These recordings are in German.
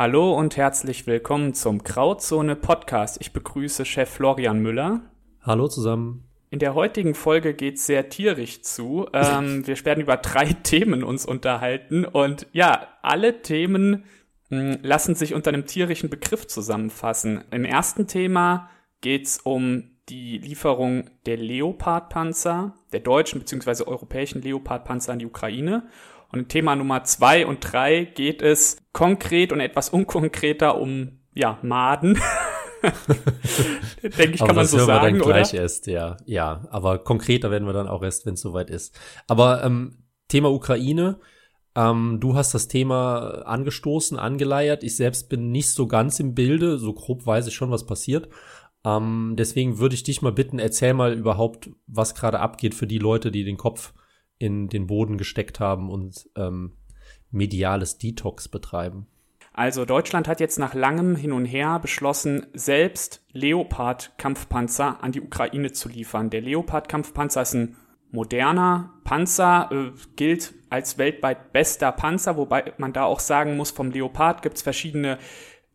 Hallo und herzlich willkommen zum Grauzone Podcast. Ich begrüße Chef Florian Müller. Hallo zusammen. In der heutigen Folge geht es sehr tierisch zu. Ähm, wir werden über drei Themen uns unterhalten und ja, alle Themen mh, hm, lassen sich unter einem tierischen Begriff zusammenfassen. Im ersten Thema geht es um die Lieferung der Leopard-Panzer, der deutschen bzw. europäischen Leopard-Panzer an die Ukraine. Und Thema Nummer zwei und drei geht es konkret und etwas unkonkreter um ja, Maden. Denke ich, kann man so sagen, wir dann gleich oder? erst, ja. Ja, aber konkreter werden wir dann auch erst, wenn es soweit ist. Aber ähm, Thema Ukraine, ähm, du hast das Thema angestoßen, angeleiert. Ich selbst bin nicht so ganz im Bilde, so grob weiß ich schon, was passiert. Ähm, deswegen würde ich dich mal bitten, erzähl mal überhaupt, was gerade abgeht für die Leute, die den Kopf in den Boden gesteckt haben und ähm, mediales Detox betreiben. Also Deutschland hat jetzt nach langem Hin und Her beschlossen, selbst Leopard-Kampfpanzer an die Ukraine zu liefern. Der Leopard-Kampfpanzer ist ein moderner Panzer, äh, gilt als weltweit bester Panzer, wobei man da auch sagen muss, vom Leopard gibt es verschiedene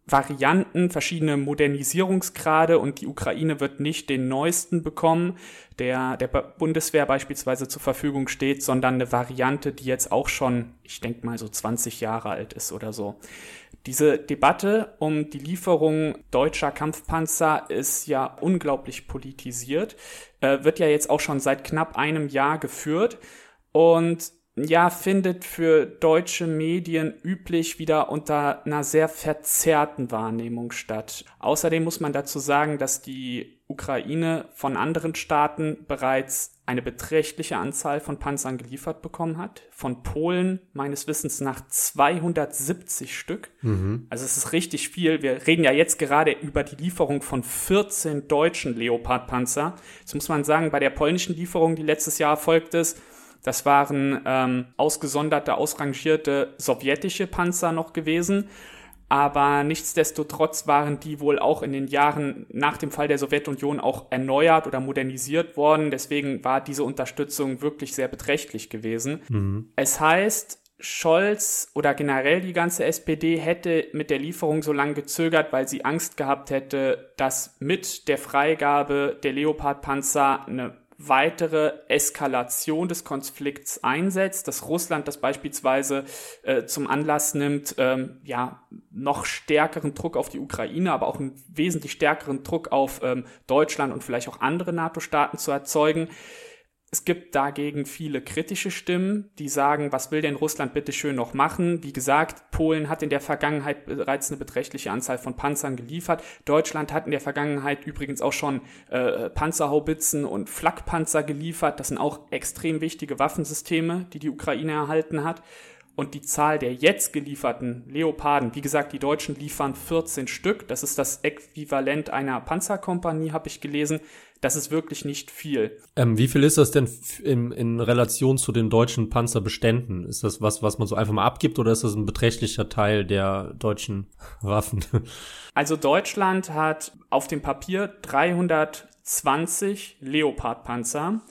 Varianten, verschiedene Modernisierungsgrade und die Ukraine wird nicht den neuesten bekommen, der der Bundeswehr beispielsweise zur Verfügung steht, sondern eine Variante, die jetzt auch schon, ich denke mal so 20 Jahre alt ist oder so. Diese Debatte um die Lieferung deutscher Kampfpanzer ist ja unglaublich politisiert, äh, wird ja jetzt auch schon seit knapp einem Jahr geführt und ja, findet für deutsche Medien üblich wieder unter einer sehr verzerrten Wahrnehmung statt. Außerdem muss man dazu sagen, dass die Ukraine von anderen Staaten bereits eine beträchtliche Anzahl von Panzern geliefert bekommen hat. Von Polen meines Wissens nach 270 Stück. Mhm. Also es ist richtig viel. Wir reden ja jetzt gerade über die Lieferung von 14 deutschen Leopard-Panzer. Jetzt muss man sagen, bei der polnischen Lieferung, die letztes Jahr erfolgt ist, das waren ähm, ausgesonderte, ausrangierte sowjetische Panzer noch gewesen. Aber nichtsdestotrotz waren die wohl auch in den Jahren nach dem Fall der Sowjetunion auch erneuert oder modernisiert worden. Deswegen war diese Unterstützung wirklich sehr beträchtlich gewesen. Mhm. Es heißt, Scholz oder generell die ganze SPD hätte mit der Lieferung so lange gezögert, weil sie Angst gehabt hätte, dass mit der Freigabe der Leopard-Panzer eine weitere Eskalation des Konflikts einsetzt, dass Russland das beispielsweise äh, zum Anlass nimmt, ähm, ja, noch stärkeren Druck auf die Ukraine, aber auch einen wesentlich stärkeren Druck auf ähm, Deutschland und vielleicht auch andere NATO-Staaten zu erzeugen. Es gibt dagegen viele kritische Stimmen, die sagen, was will denn Russland bitte schön noch machen? Wie gesagt, Polen hat in der Vergangenheit bereits eine beträchtliche Anzahl von Panzern geliefert. Deutschland hat in der Vergangenheit übrigens auch schon äh, Panzerhaubitzen und Flakpanzer geliefert. Das sind auch extrem wichtige Waffensysteme, die die Ukraine erhalten hat. Und die Zahl der jetzt gelieferten Leoparden, wie gesagt, die Deutschen liefern 14 Stück. Das ist das Äquivalent einer Panzerkompanie, habe ich gelesen das ist wirklich nicht viel. Ähm, wie viel ist das denn in, in Relation zu den deutschen Panzerbeständen? Ist das was, was man so einfach mal abgibt oder ist das ein beträchtlicher Teil der deutschen Waffen? Also Deutschland hat auf dem Papier 320 Leopard-Panzer.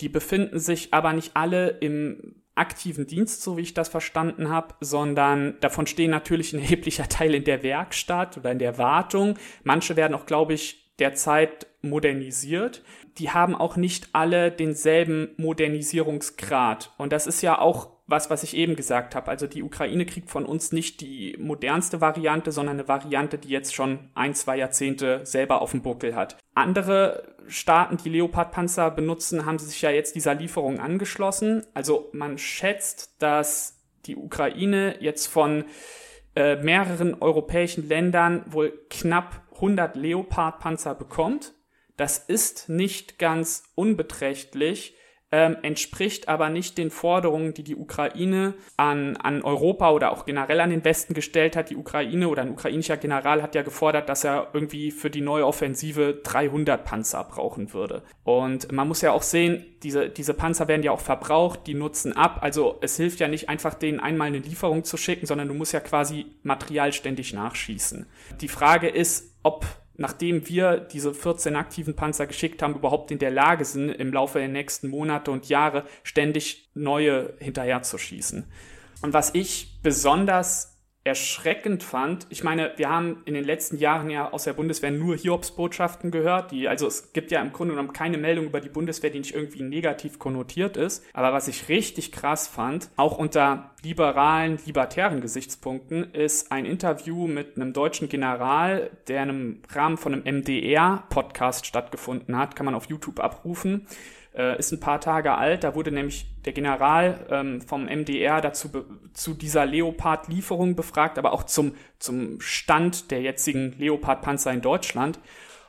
Die befinden sich aber nicht alle im aktiven Dienst, so wie ich das verstanden habe, sondern davon stehen natürlich ein erheblicher Teil in der Werkstatt oder in der Wartung. Manche werden auch, glaube ich, derzeit modernisiert. Die haben auch nicht alle denselben Modernisierungsgrad. Und das ist ja auch was, was ich eben gesagt habe. Also die Ukraine kriegt von uns nicht die modernste Variante, sondern eine Variante, die jetzt schon ein, zwei Jahrzehnte selber auf dem Buckel hat. Andere Staaten, die Leopard-Panzer benutzen, haben sich ja jetzt dieser Lieferung angeschlossen. Also man schätzt, dass die Ukraine jetzt von äh, mehreren europäischen Ländern wohl knapp 100 Leopard-Panzer bekommt. Das ist nicht ganz unbeträchtlich. Ähm, entspricht aber nicht den Forderungen, die die Ukraine an, an Europa oder auch generell an den Westen gestellt hat. Die Ukraine oder ein ukrainischer General hat ja gefordert, dass er irgendwie für die neue Offensive 300 Panzer brauchen würde. Und man muss ja auch sehen, diese, diese Panzer werden ja auch verbraucht, die nutzen ab. Also es hilft ja nicht einfach, denen einmal eine Lieferung zu schicken, sondern du musst ja quasi Material ständig nachschießen. Die Frage ist, ob nachdem wir diese 14 aktiven Panzer geschickt haben, überhaupt in der Lage sind, im Laufe der nächsten Monate und Jahre ständig neue hinterherzuschießen. Und was ich besonders erschreckend fand, ich meine, wir haben in den letzten Jahren ja aus der Bundeswehr nur Hiobsbotschaften gehört, die, also es gibt ja im Grunde genommen keine Meldung über die Bundeswehr, die nicht irgendwie negativ konnotiert ist. Aber was ich richtig krass fand, auch unter liberalen, libertären Gesichtspunkten, ist ein Interview mit einem deutschen General, der im Rahmen von einem MDR-Podcast stattgefunden hat, kann man auf YouTube abrufen äh, ist ein paar Tage alt. Da wurde nämlich der General ähm, vom MDR dazu zu dieser Leopard-Lieferung befragt, aber auch zum, zum Stand der jetzigen Leopard-Panzer in Deutschland.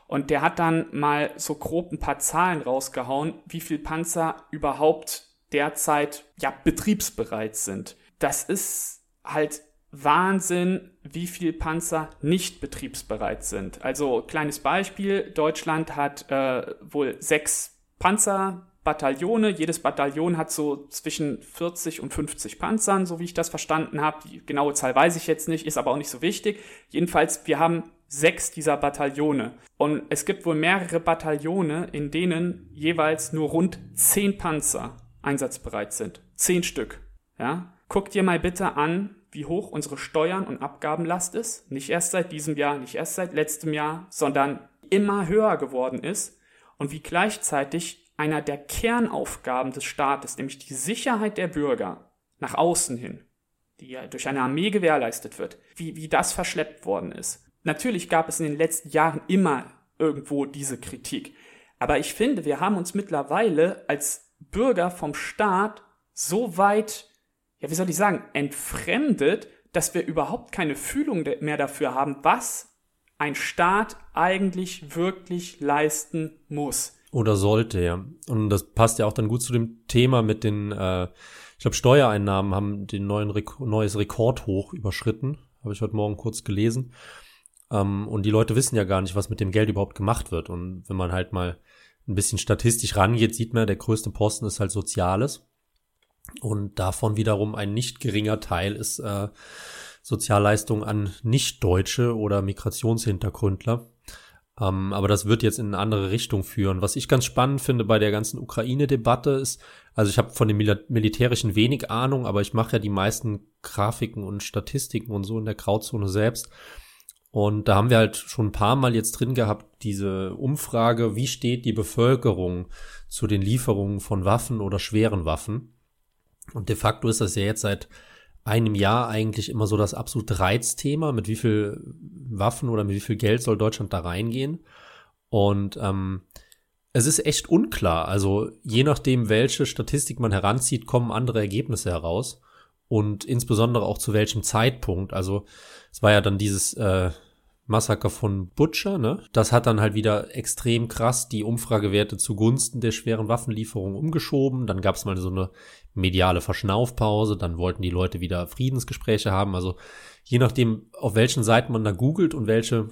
Und der hat dann mal so grob ein paar Zahlen rausgehauen, wie viel Panzer überhaupt derzeit ja betriebsbereit sind. Das ist halt Wahnsinn, wie viel Panzer nicht betriebsbereit sind. Also kleines Beispiel, Deutschland hat äh, wohl sechs Panzerbataillone. Jedes Bataillon hat so zwischen 40 und 50 Panzern, so wie ich das verstanden habe. Die genaue Zahl weiß ich jetzt nicht, ist aber auch nicht so wichtig. Jedenfalls, wir haben sechs dieser Bataillone. Und es gibt wohl mehrere Bataillone, in denen jeweils nur rund zehn Panzer einsatzbereit sind. Zehn Stück. Ja? Guck dir mal bitte an, wie hoch unsere Steuern- und Abgabenlast ist. Nicht erst seit diesem Jahr, nicht erst seit letztem Jahr, sondern immer höher geworden ist und wie gleichzeitig einer der Kernaufgaben des Staates, nämlich die Sicherheit der Bürger nach außen hin, die ja durch eine Armee gewährleistet wird, wie, wie das verschleppt worden ist. Natürlich gab es in den letzten Jahren immer irgendwo diese Kritik. Aber ich finde, wir haben uns mittlerweile als Bürger vom Staat so weit, ja, wie soll ich sagen, entfremdet, dass wir überhaupt keine Fühlung mehr dafür haben, was ein Staat eigentlich wirklich leisten muss. Oder sollte, ja. Und das passt ja auch dann gut zu dem Thema mit den, äh, ich glaube, Steuereinnahmen haben den neuen Rek neues Rekordhoch überschritten. Habe ich heute Morgen kurz gelesen. Ähm, und die Leute wissen ja gar nicht, was mit dem Geld überhaupt gemacht wird. Und wenn man halt mal ein bisschen statistisch rangeht, sieht man, der größte Posten ist halt Soziales. Und davon wiederum ein nicht geringer Teil ist äh, Sozialleistungen an Nicht-Deutsche oder Migrationshintergründler. Ähm, aber das wird jetzt in eine andere Richtung führen. Was ich ganz spannend finde bei der ganzen Ukraine-Debatte ist, also ich habe von dem Mil Militärischen wenig Ahnung, aber ich mache ja die meisten Grafiken und Statistiken und so in der Grauzone selbst. Und da haben wir halt schon ein paar Mal jetzt drin gehabt, diese Umfrage, wie steht die Bevölkerung zu den Lieferungen von Waffen oder schweren Waffen? Und de facto ist das ja jetzt seit einem Jahr eigentlich immer so das absolute Reizthema, mit wie viel Waffen oder mit wie viel Geld soll Deutschland da reingehen. Und ähm, es ist echt unklar. Also je nachdem, welche Statistik man heranzieht, kommen andere Ergebnisse heraus. Und insbesondere auch zu welchem Zeitpunkt. Also es war ja dann dieses äh, Massaker von Butcher, ne? Das hat dann halt wieder extrem krass die Umfragewerte zugunsten der schweren Waffenlieferungen umgeschoben. Dann gab es mal so eine mediale Verschnaufpause, dann wollten die Leute wieder Friedensgespräche haben. Also je nachdem, auf welchen Seiten man da googelt und welche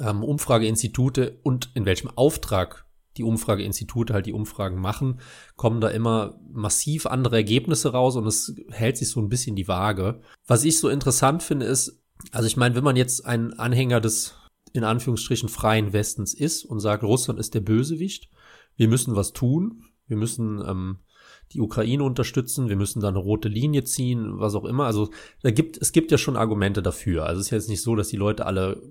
ähm, Umfrageinstitute und in welchem Auftrag die Umfrageinstitute halt die Umfragen machen, kommen da immer massiv andere Ergebnisse raus und es hält sich so ein bisschen die Waage. Was ich so interessant finde, ist, also ich meine, wenn man jetzt ein Anhänger des in Anführungsstrichen freien Westens ist und sagt, Russland ist der Bösewicht, wir müssen was tun, wir müssen ähm, die Ukraine unterstützen, wir müssen da eine rote Linie ziehen, was auch immer. Also da gibt es gibt ja schon Argumente dafür. Also es ist jetzt nicht so, dass die Leute alle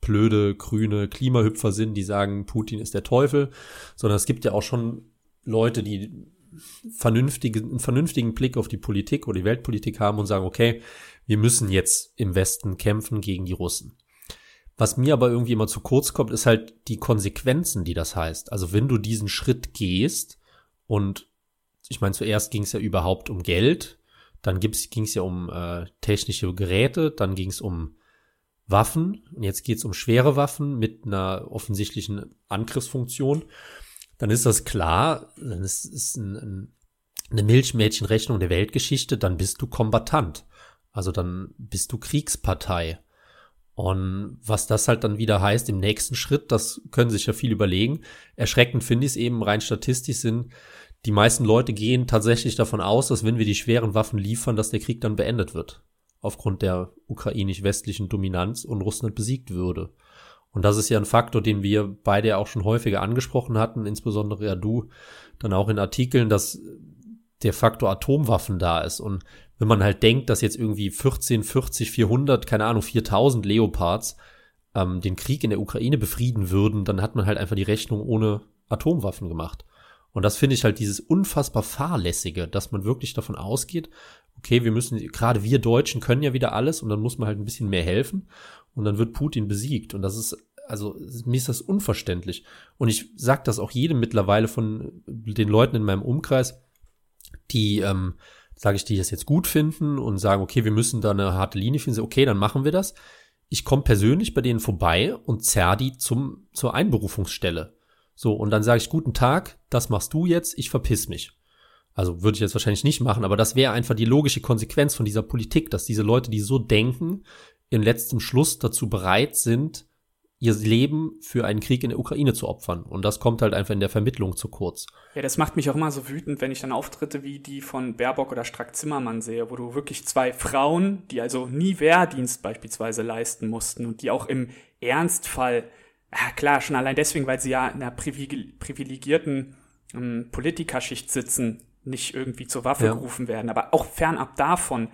blöde, grüne Klimahüpfer sind, die sagen, Putin ist der Teufel, sondern es gibt ja auch schon Leute, die vernünftige, einen vernünftigen Blick auf die Politik oder die Weltpolitik haben und sagen, okay, wir müssen jetzt im Westen kämpfen gegen die Russen. Was mir aber irgendwie immer zu kurz kommt, ist halt die Konsequenzen, die das heißt. Also wenn du diesen Schritt gehst und ich meine, zuerst ging es ja überhaupt um Geld, dann ging es ja um äh, technische Geräte, dann ging es um Waffen und jetzt geht es um schwere Waffen mit einer offensichtlichen Angriffsfunktion. dann ist das klar, dann ist es ein, ein, eine Milchmädchenrechnung der Weltgeschichte, dann bist du Kombatant. Also dann bist du Kriegspartei. Und was das halt dann wieder heißt im nächsten Schritt, das können sich ja viel überlegen. Erschreckend finde ich es eben, rein statistisch sind, die meisten Leute gehen tatsächlich davon aus, dass wenn wir die schweren Waffen liefern, dass der Krieg dann beendet wird. Aufgrund der ukrainisch-westlichen Dominanz und Russland besiegt würde. Und das ist ja ein Faktor, den wir beide auch schon häufiger angesprochen hatten, insbesondere ja du dann auch in Artikeln, dass der Faktor Atomwaffen da ist. Und wenn man halt denkt, dass jetzt irgendwie 14, 40, 400, keine Ahnung, 4000 Leopards ähm, den Krieg in der Ukraine befrieden würden, dann hat man halt einfach die Rechnung ohne Atomwaffen gemacht. Und das finde ich halt dieses unfassbar fahrlässige, dass man wirklich davon ausgeht, okay, wir müssen, gerade wir Deutschen können ja wieder alles und dann muss man halt ein bisschen mehr helfen und dann wird Putin besiegt. Und das ist, also mir ist das unverständlich. Und ich sage das auch jedem mittlerweile von den Leuten in meinem Umkreis, die ähm, sage ich, die das jetzt gut finden und sagen, okay, wir müssen da eine harte Linie finden, okay, dann machen wir das. Ich komme persönlich bei denen vorbei und zerr die zum, zur Einberufungsstelle. So, und dann sage ich, guten Tag, das machst du jetzt, ich verpiss mich. Also würde ich jetzt wahrscheinlich nicht machen, aber das wäre einfach die logische Konsequenz von dieser Politik, dass diese Leute, die so denken, in letztem Schluss dazu bereit sind, ihr Leben für einen Krieg in der Ukraine zu opfern. Und das kommt halt einfach in der Vermittlung zu kurz. Ja, das macht mich auch immer so wütend, wenn ich dann Auftritte wie die von Baerbock oder Strack-Zimmermann sehe, wo du wirklich zwei Frauen, die also nie Wehrdienst beispielsweise leisten mussten und die auch im Ernstfall, ja klar, schon allein deswegen, weil sie ja in einer privilegierten ähm, Politikerschicht sitzen, nicht irgendwie zur Waffe ja. gerufen werden, aber auch fernab davon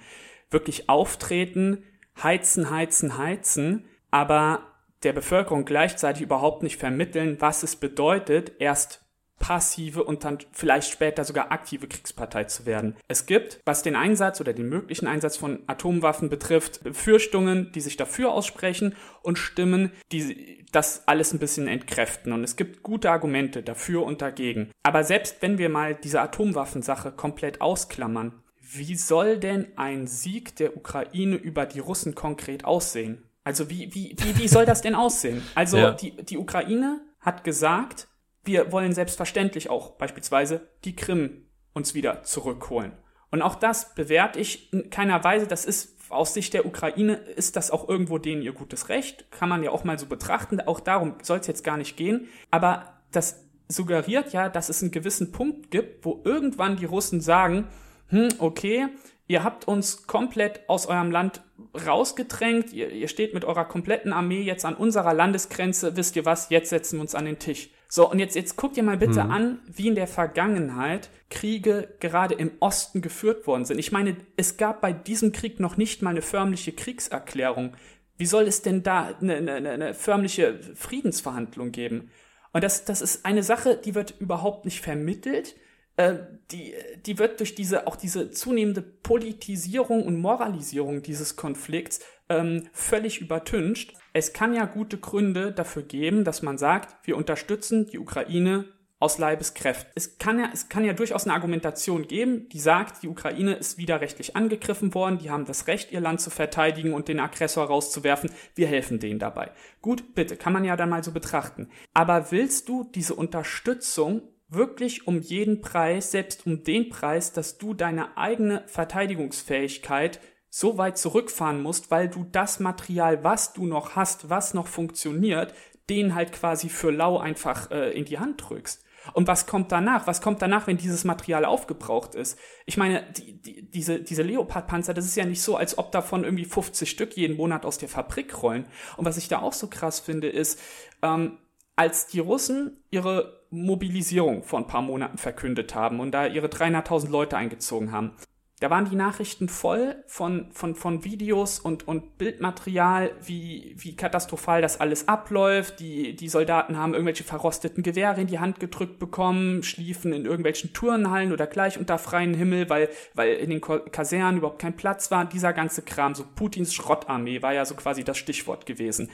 wirklich auftreten, heizen, heizen, heizen, aber der Bevölkerung gleichzeitig überhaupt nicht vermitteln, was es bedeutet, erst passive und dann vielleicht später sogar aktive Kriegspartei zu werden. Es gibt, was den Einsatz oder den möglichen Einsatz von Atomwaffen betrifft, Befürchtungen, die sich dafür aussprechen und Stimmen, die das alles ein bisschen entkräften. Und es gibt gute Argumente dafür und dagegen. Aber selbst wenn wir mal diese Atomwaffensache komplett ausklammern, wie soll denn ein Sieg der Ukraine über die Russen konkret aussehen? Also wie, wie, wie, wie soll das denn aussehen? Also ja. die, die Ukraine hat gesagt, wir wollen selbstverständlich auch beispielsweise die Krim uns wieder zurückholen. Und auch das bewerte ich in keiner Weise. Das ist aus Sicht der Ukraine ist das auch irgendwo denen ihr gutes Recht. Kann man ja auch mal so betrachten. Auch darum soll es jetzt gar nicht gehen. Aber das suggeriert ja, dass es einen gewissen Punkt gibt, wo irgendwann die Russen sagen, hm, okay, ihr habt uns komplett aus eurem Land rausgedrängt, ihr, ihr steht mit eurer kompletten Armee jetzt an unserer Landesgrenze, wisst ihr was, jetzt setzen wir uns an den Tisch. So, und jetzt, jetzt guckt ihr mal bitte mhm. an, wie in der Vergangenheit Kriege gerade im Osten geführt worden sind. Ich meine, es gab bei diesem Krieg noch nicht mal eine förmliche Kriegserklärung. Wie soll es denn da eine, eine, eine förmliche Friedensverhandlung geben? Und das, das ist eine Sache, die wird überhaupt nicht vermittelt äh, die, die wird durch diese, auch diese zunehmende Politisierung und Moralisierung dieses Konflikts ähm, völlig übertüncht. Es kann ja gute Gründe dafür geben, dass man sagt, wir unterstützen die Ukraine aus Leibeskräften. Es kann ja, es kann ja durchaus eine Argumentation geben, die sagt, die Ukraine ist widerrechtlich angegriffen worden, die haben das Recht, ihr Land zu verteidigen und den Aggressor rauszuwerfen. Wir helfen denen dabei. Gut, bitte, kann man ja dann mal so betrachten. Aber willst du diese Unterstützung wirklich um jeden Preis, selbst um den Preis, dass du deine eigene Verteidigungsfähigkeit so weit zurückfahren musst, weil du das Material, was du noch hast, was noch funktioniert, den halt quasi für lau einfach äh, in die Hand drückst. Und was kommt danach? Was kommt danach, wenn dieses Material aufgebraucht ist? Ich meine, die, die, diese, diese Leopard-Panzer, das ist ja nicht so, als ob davon irgendwie 50 Stück jeden Monat aus der Fabrik rollen. Und was ich da auch so krass finde, ist, ähm, als die Russen ihre Mobilisierung vor ein paar Monaten verkündet haben und da ihre 300.000 Leute eingezogen haben. Da waren die Nachrichten voll von, von, von Videos und, und Bildmaterial, wie, wie katastrophal das alles abläuft. Die, die Soldaten haben irgendwelche verrosteten Gewehre in die Hand gedrückt bekommen, schliefen in irgendwelchen Turnhallen oder gleich unter freiem Himmel, weil, weil in den Kasernen überhaupt kein Platz war. Dieser ganze Kram, so Putins Schrottarmee war ja so quasi das Stichwort gewesen.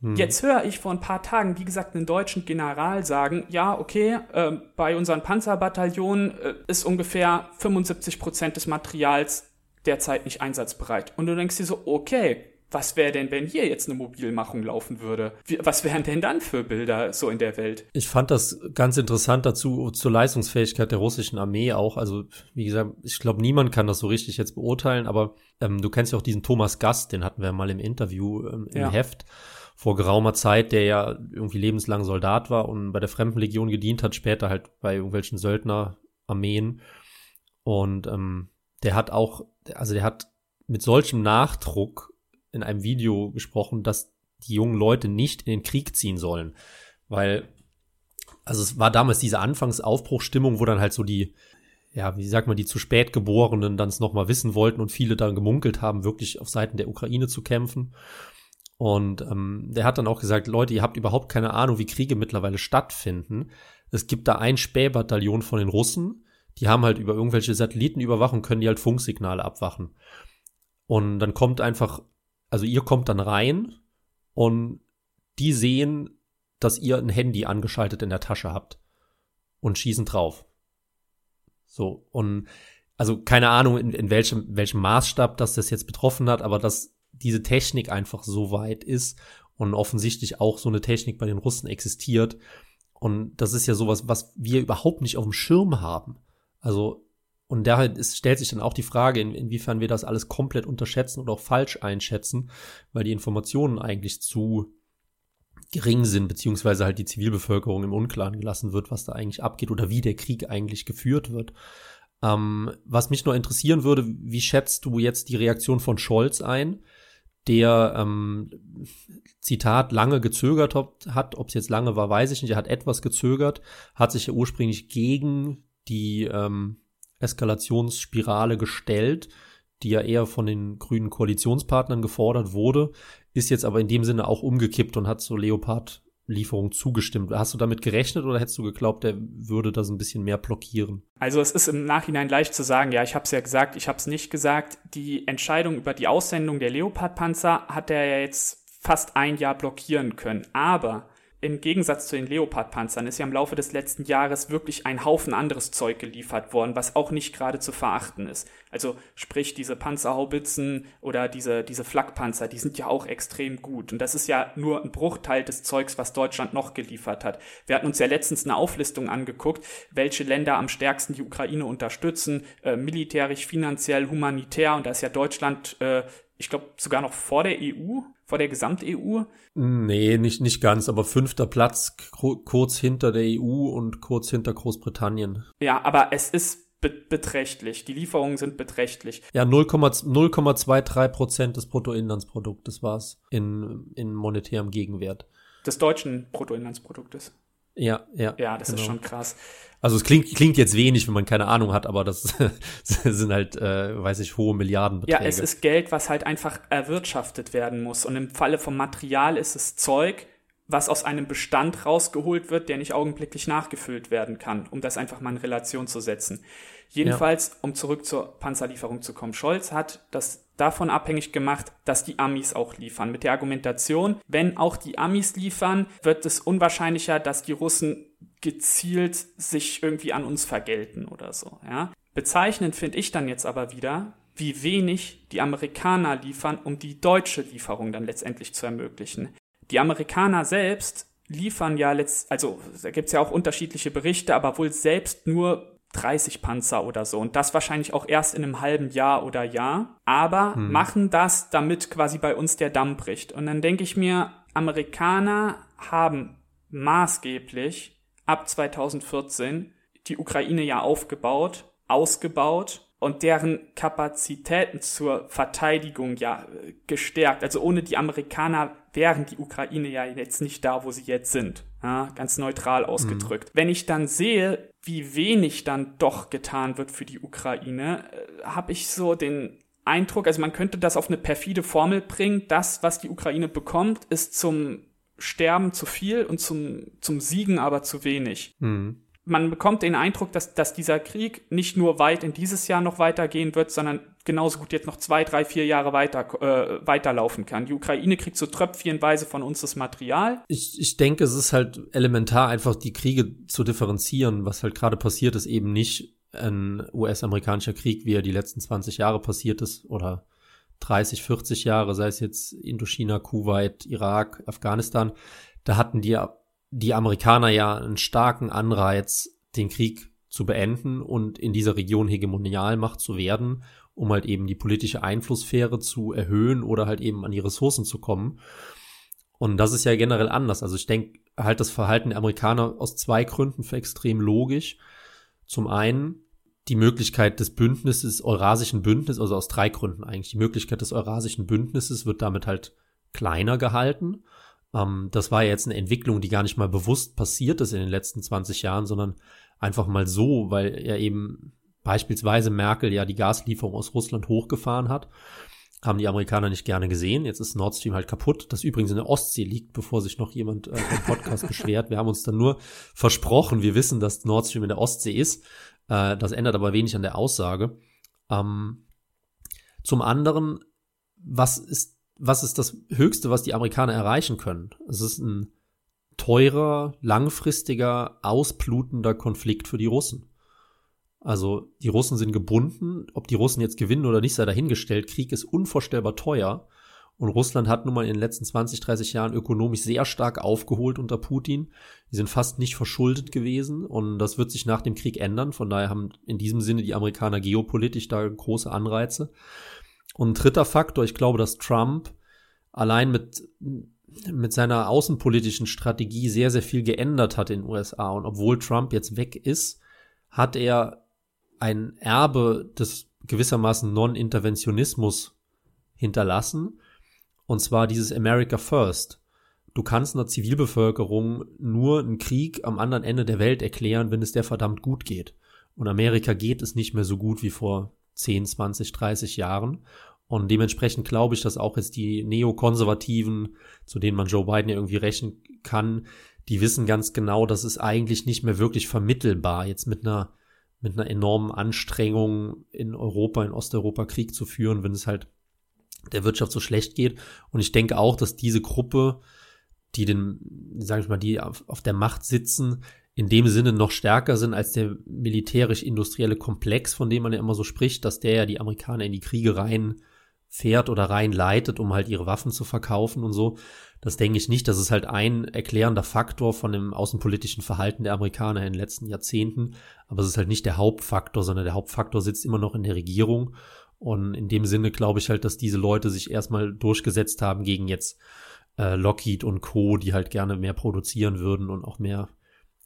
Hm. Jetzt höre ich vor ein paar Tagen, wie gesagt, einen deutschen General sagen, ja, okay, äh, bei unseren Panzerbataillonen äh, ist ungefähr 75 Prozent des Materials derzeit nicht einsatzbereit. Und du denkst dir so, okay, was wäre denn, wenn hier jetzt eine Mobilmachung laufen würde? Wie, was wären denn dann für Bilder so in der Welt? Ich fand das ganz interessant dazu, zur Leistungsfähigkeit der russischen Armee auch. Also, wie gesagt, ich glaube, niemand kann das so richtig jetzt beurteilen, aber ähm, du kennst ja auch diesen Thomas Gast, den hatten wir mal im Interview ähm, im ja. Heft vor geraumer Zeit, der ja irgendwie lebenslang Soldat war und bei der Fremdenlegion gedient hat, später halt bei irgendwelchen Söldnerarmeen. Und ähm, der hat auch, also der hat mit solchem Nachdruck in einem Video gesprochen, dass die jungen Leute nicht in den Krieg ziehen sollen. Weil, also es war damals diese Anfangsaufbruchstimmung, wo dann halt so die, ja, wie sagt man, die zu spät Geborenen dann es nochmal wissen wollten und viele dann gemunkelt haben, wirklich auf Seiten der Ukraine zu kämpfen. Und ähm, der hat dann auch gesagt, Leute, ihr habt überhaupt keine Ahnung, wie Kriege mittlerweile stattfinden. Es gibt da ein Spähbataillon von den Russen, die haben halt über irgendwelche Satellitenüberwachung, können die halt Funksignale abwachen. Und dann kommt einfach also ihr kommt dann rein und die sehen, dass ihr ein Handy angeschaltet in der Tasche habt und schießen drauf. So, und also keine Ahnung, in, in welchem, welchem Maßstab das das jetzt betroffen hat, aber dass diese Technik einfach so weit ist und offensichtlich auch so eine Technik bei den Russen existiert. Und das ist ja sowas, was wir überhaupt nicht auf dem Schirm haben. Also und daher ist, stellt sich dann auch die Frage, in, inwiefern wir das alles komplett unterschätzen oder auch falsch einschätzen, weil die Informationen eigentlich zu gering sind, beziehungsweise halt die Zivilbevölkerung im Unklaren gelassen wird, was da eigentlich abgeht oder wie der Krieg eigentlich geführt wird. Ähm, was mich nur interessieren würde, wie schätzt du jetzt die Reaktion von Scholz ein, der, ähm, Zitat, lange gezögert hat, ob es jetzt lange war, weiß ich nicht, er hat etwas gezögert, hat sich ja ursprünglich gegen die ähm, Eskalationsspirale gestellt, die ja eher von den grünen Koalitionspartnern gefordert wurde, ist jetzt aber in dem Sinne auch umgekippt und hat zur Leopard-Lieferung zugestimmt. Hast du damit gerechnet oder hättest du geglaubt, der würde das ein bisschen mehr blockieren? Also es ist im Nachhinein leicht zu sagen, ja, ich habe es ja gesagt, ich habe es nicht gesagt. Die Entscheidung über die Aussendung der Leopard-Panzer hat er ja jetzt fast ein Jahr blockieren können. Aber im Gegensatz zu den Leopard-Panzern ist ja im Laufe des letzten Jahres wirklich ein Haufen anderes Zeug geliefert worden, was auch nicht gerade zu verachten ist. Also sprich, diese Panzerhaubitzen oder diese, diese Flakpanzer, die sind ja auch extrem gut. Und das ist ja nur ein Bruchteil des Zeugs, was Deutschland noch geliefert hat. Wir hatten uns ja letztens eine Auflistung angeguckt, welche Länder am stärksten die Ukraine unterstützen, äh, militärisch, finanziell, humanitär. Und da ist ja Deutschland, äh, ich glaube, sogar noch vor der EU vor der Gesamt-EU? Nee, nicht, nicht ganz, aber fünfter Platz kurz hinter der EU und kurz hinter Großbritannien. Ja, aber es ist be beträchtlich. Die Lieferungen sind beträchtlich. Ja, 0,23 Prozent des Bruttoinlandsproduktes war es in, in monetärem Gegenwert. Des deutschen Bruttoinlandsproduktes. Ja, ja. Ja, das genau. ist schon krass. Also es klingt, klingt jetzt wenig, wenn man keine Ahnung hat, aber das sind halt, äh, weiß ich, hohe Milliardenbeträge. Ja, es ist Geld, was halt einfach erwirtschaftet werden muss. Und im Falle vom Material ist es Zeug, was aus einem Bestand rausgeholt wird, der nicht augenblicklich nachgefüllt werden kann, um das einfach mal in Relation zu setzen. Jedenfalls, ja. um zurück zur Panzerlieferung zu kommen, Scholz hat das davon abhängig gemacht, dass die Amis auch liefern. Mit der Argumentation, wenn auch die Amis liefern, wird es unwahrscheinlicher, dass die Russen gezielt sich irgendwie an uns vergelten oder so. Ja? Bezeichnend finde ich dann jetzt aber wieder, wie wenig die Amerikaner liefern, um die deutsche Lieferung dann letztendlich zu ermöglichen. Die Amerikaner selbst liefern ja letzt, also da gibt es ja auch unterschiedliche Berichte, aber wohl selbst nur 30 Panzer oder so. Und das wahrscheinlich auch erst in einem halben Jahr oder Jahr. Aber hm. machen das, damit quasi bei uns der Damm bricht. Und dann denke ich mir, Amerikaner haben maßgeblich ab 2014 die Ukraine ja aufgebaut, ausgebaut und deren Kapazitäten zur Verteidigung ja gestärkt. Also ohne die Amerikaner wären die Ukraine ja jetzt nicht da, wo sie jetzt sind. Ja, ganz neutral ausgedrückt. Mhm. Wenn ich dann sehe, wie wenig dann doch getan wird für die Ukraine, äh, habe ich so den Eindruck, also man könnte das auf eine perfide Formel bringen, das, was die Ukraine bekommt, ist zum Sterben zu viel und zum, zum Siegen aber zu wenig. Mhm man bekommt den Eindruck, dass, dass dieser Krieg nicht nur weit in dieses Jahr noch weitergehen wird, sondern genauso gut jetzt noch zwei, drei, vier Jahre weiter, äh, weiterlaufen kann. Die Ukraine kriegt so tröpfchenweise von uns das Material. Ich, ich denke, es ist halt elementar, einfach die Kriege zu differenzieren. Was halt gerade passiert ist, eben nicht ein US-amerikanischer Krieg, wie er die letzten 20 Jahre passiert ist oder 30, 40 Jahre, sei es jetzt Indochina, Kuwait, Irak, Afghanistan, da hatten die, die Amerikaner ja einen starken Anreiz, den Krieg zu beenden und in dieser Region Hegemonialmacht zu werden, um halt eben die politische Einflusssphäre zu erhöhen oder halt eben an die Ressourcen zu kommen. Und das ist ja generell anders. Also ich denke halt das Verhalten der Amerikaner aus zwei Gründen für extrem logisch. Zum einen die Möglichkeit des Bündnisses, Eurasischen Bündnisses, also aus drei Gründen eigentlich. Die Möglichkeit des Eurasischen Bündnisses wird damit halt kleiner gehalten. Ähm, das war ja jetzt eine Entwicklung, die gar nicht mal bewusst passiert ist in den letzten 20 Jahren, sondern einfach mal so, weil ja eben beispielsweise Merkel ja die Gaslieferung aus Russland hochgefahren hat. Haben die Amerikaner nicht gerne gesehen. Jetzt ist Nord Stream halt kaputt, das übrigens in der Ostsee liegt, bevor sich noch jemand äh, im Podcast beschwert. Wir haben uns dann nur versprochen, wir wissen, dass Nord Stream in der Ostsee ist. Äh, das ändert aber wenig an der Aussage. Ähm, zum anderen, was ist, was ist das Höchste, was die Amerikaner erreichen können? Es ist ein teurer, langfristiger, ausblutender Konflikt für die Russen. Also die Russen sind gebunden, ob die Russen jetzt gewinnen oder nicht, sei dahingestellt. Krieg ist unvorstellbar teuer. Und Russland hat nun mal in den letzten 20, 30 Jahren ökonomisch sehr stark aufgeholt unter Putin. Die sind fast nicht verschuldet gewesen und das wird sich nach dem Krieg ändern. Von daher haben in diesem Sinne die Amerikaner geopolitisch da große Anreize. Und ein dritter Faktor, ich glaube, dass Trump allein mit, mit seiner außenpolitischen Strategie sehr, sehr viel geändert hat in den USA. Und obwohl Trump jetzt weg ist, hat er ein Erbe des gewissermaßen Non-Interventionismus hinterlassen und zwar dieses America First. Du kannst einer Zivilbevölkerung nur einen Krieg am anderen Ende der Welt erklären, wenn es der verdammt gut geht. Und Amerika geht es nicht mehr so gut wie vor 10, 20, 30 Jahren. Und dementsprechend glaube ich, dass auch jetzt die Neokonservativen, zu denen man Joe Biden ja irgendwie rechnen kann, die wissen ganz genau, dass es eigentlich nicht mehr wirklich vermittelbar, jetzt mit einer, mit einer enormen Anstrengung in Europa, in Osteuropa Krieg zu führen, wenn es halt der Wirtschaft so schlecht geht. Und ich denke auch, dass diese Gruppe, die den, sage ich mal, die auf, auf der Macht sitzen, in dem Sinne noch stärker sind als der militärisch-industrielle Komplex, von dem man ja immer so spricht, dass der ja die Amerikaner in die Kriege rein fährt oder rein leitet, um halt ihre Waffen zu verkaufen und so. Das denke ich nicht. Das ist halt ein erklärender Faktor von dem außenpolitischen Verhalten der Amerikaner in den letzten Jahrzehnten. Aber es ist halt nicht der Hauptfaktor, sondern der Hauptfaktor sitzt immer noch in der Regierung. Und in dem Sinne glaube ich halt, dass diese Leute sich erstmal durchgesetzt haben gegen jetzt äh, Lockheed und Co., die halt gerne mehr produzieren würden und auch mehr,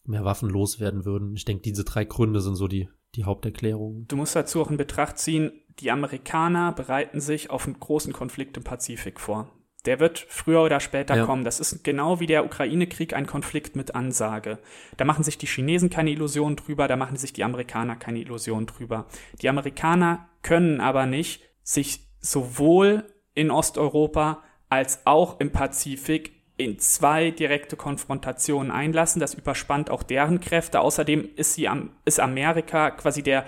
mehr Waffen loswerden würden. Ich denke, diese drei Gründe sind so die, die Haupterklärungen. Du musst dazu auch in Betracht ziehen, die Amerikaner bereiten sich auf einen großen Konflikt im Pazifik vor. Der wird früher oder später ja. kommen. Das ist genau wie der Ukraine-Krieg ein Konflikt mit Ansage. Da machen sich die Chinesen keine Illusionen drüber, da machen sich die Amerikaner keine Illusionen drüber. Die Amerikaner können aber nicht sich sowohl in Osteuropa als auch im Pazifik in zwei direkte Konfrontationen einlassen. Das überspannt auch deren Kräfte. Außerdem ist, sie, ist Amerika quasi der,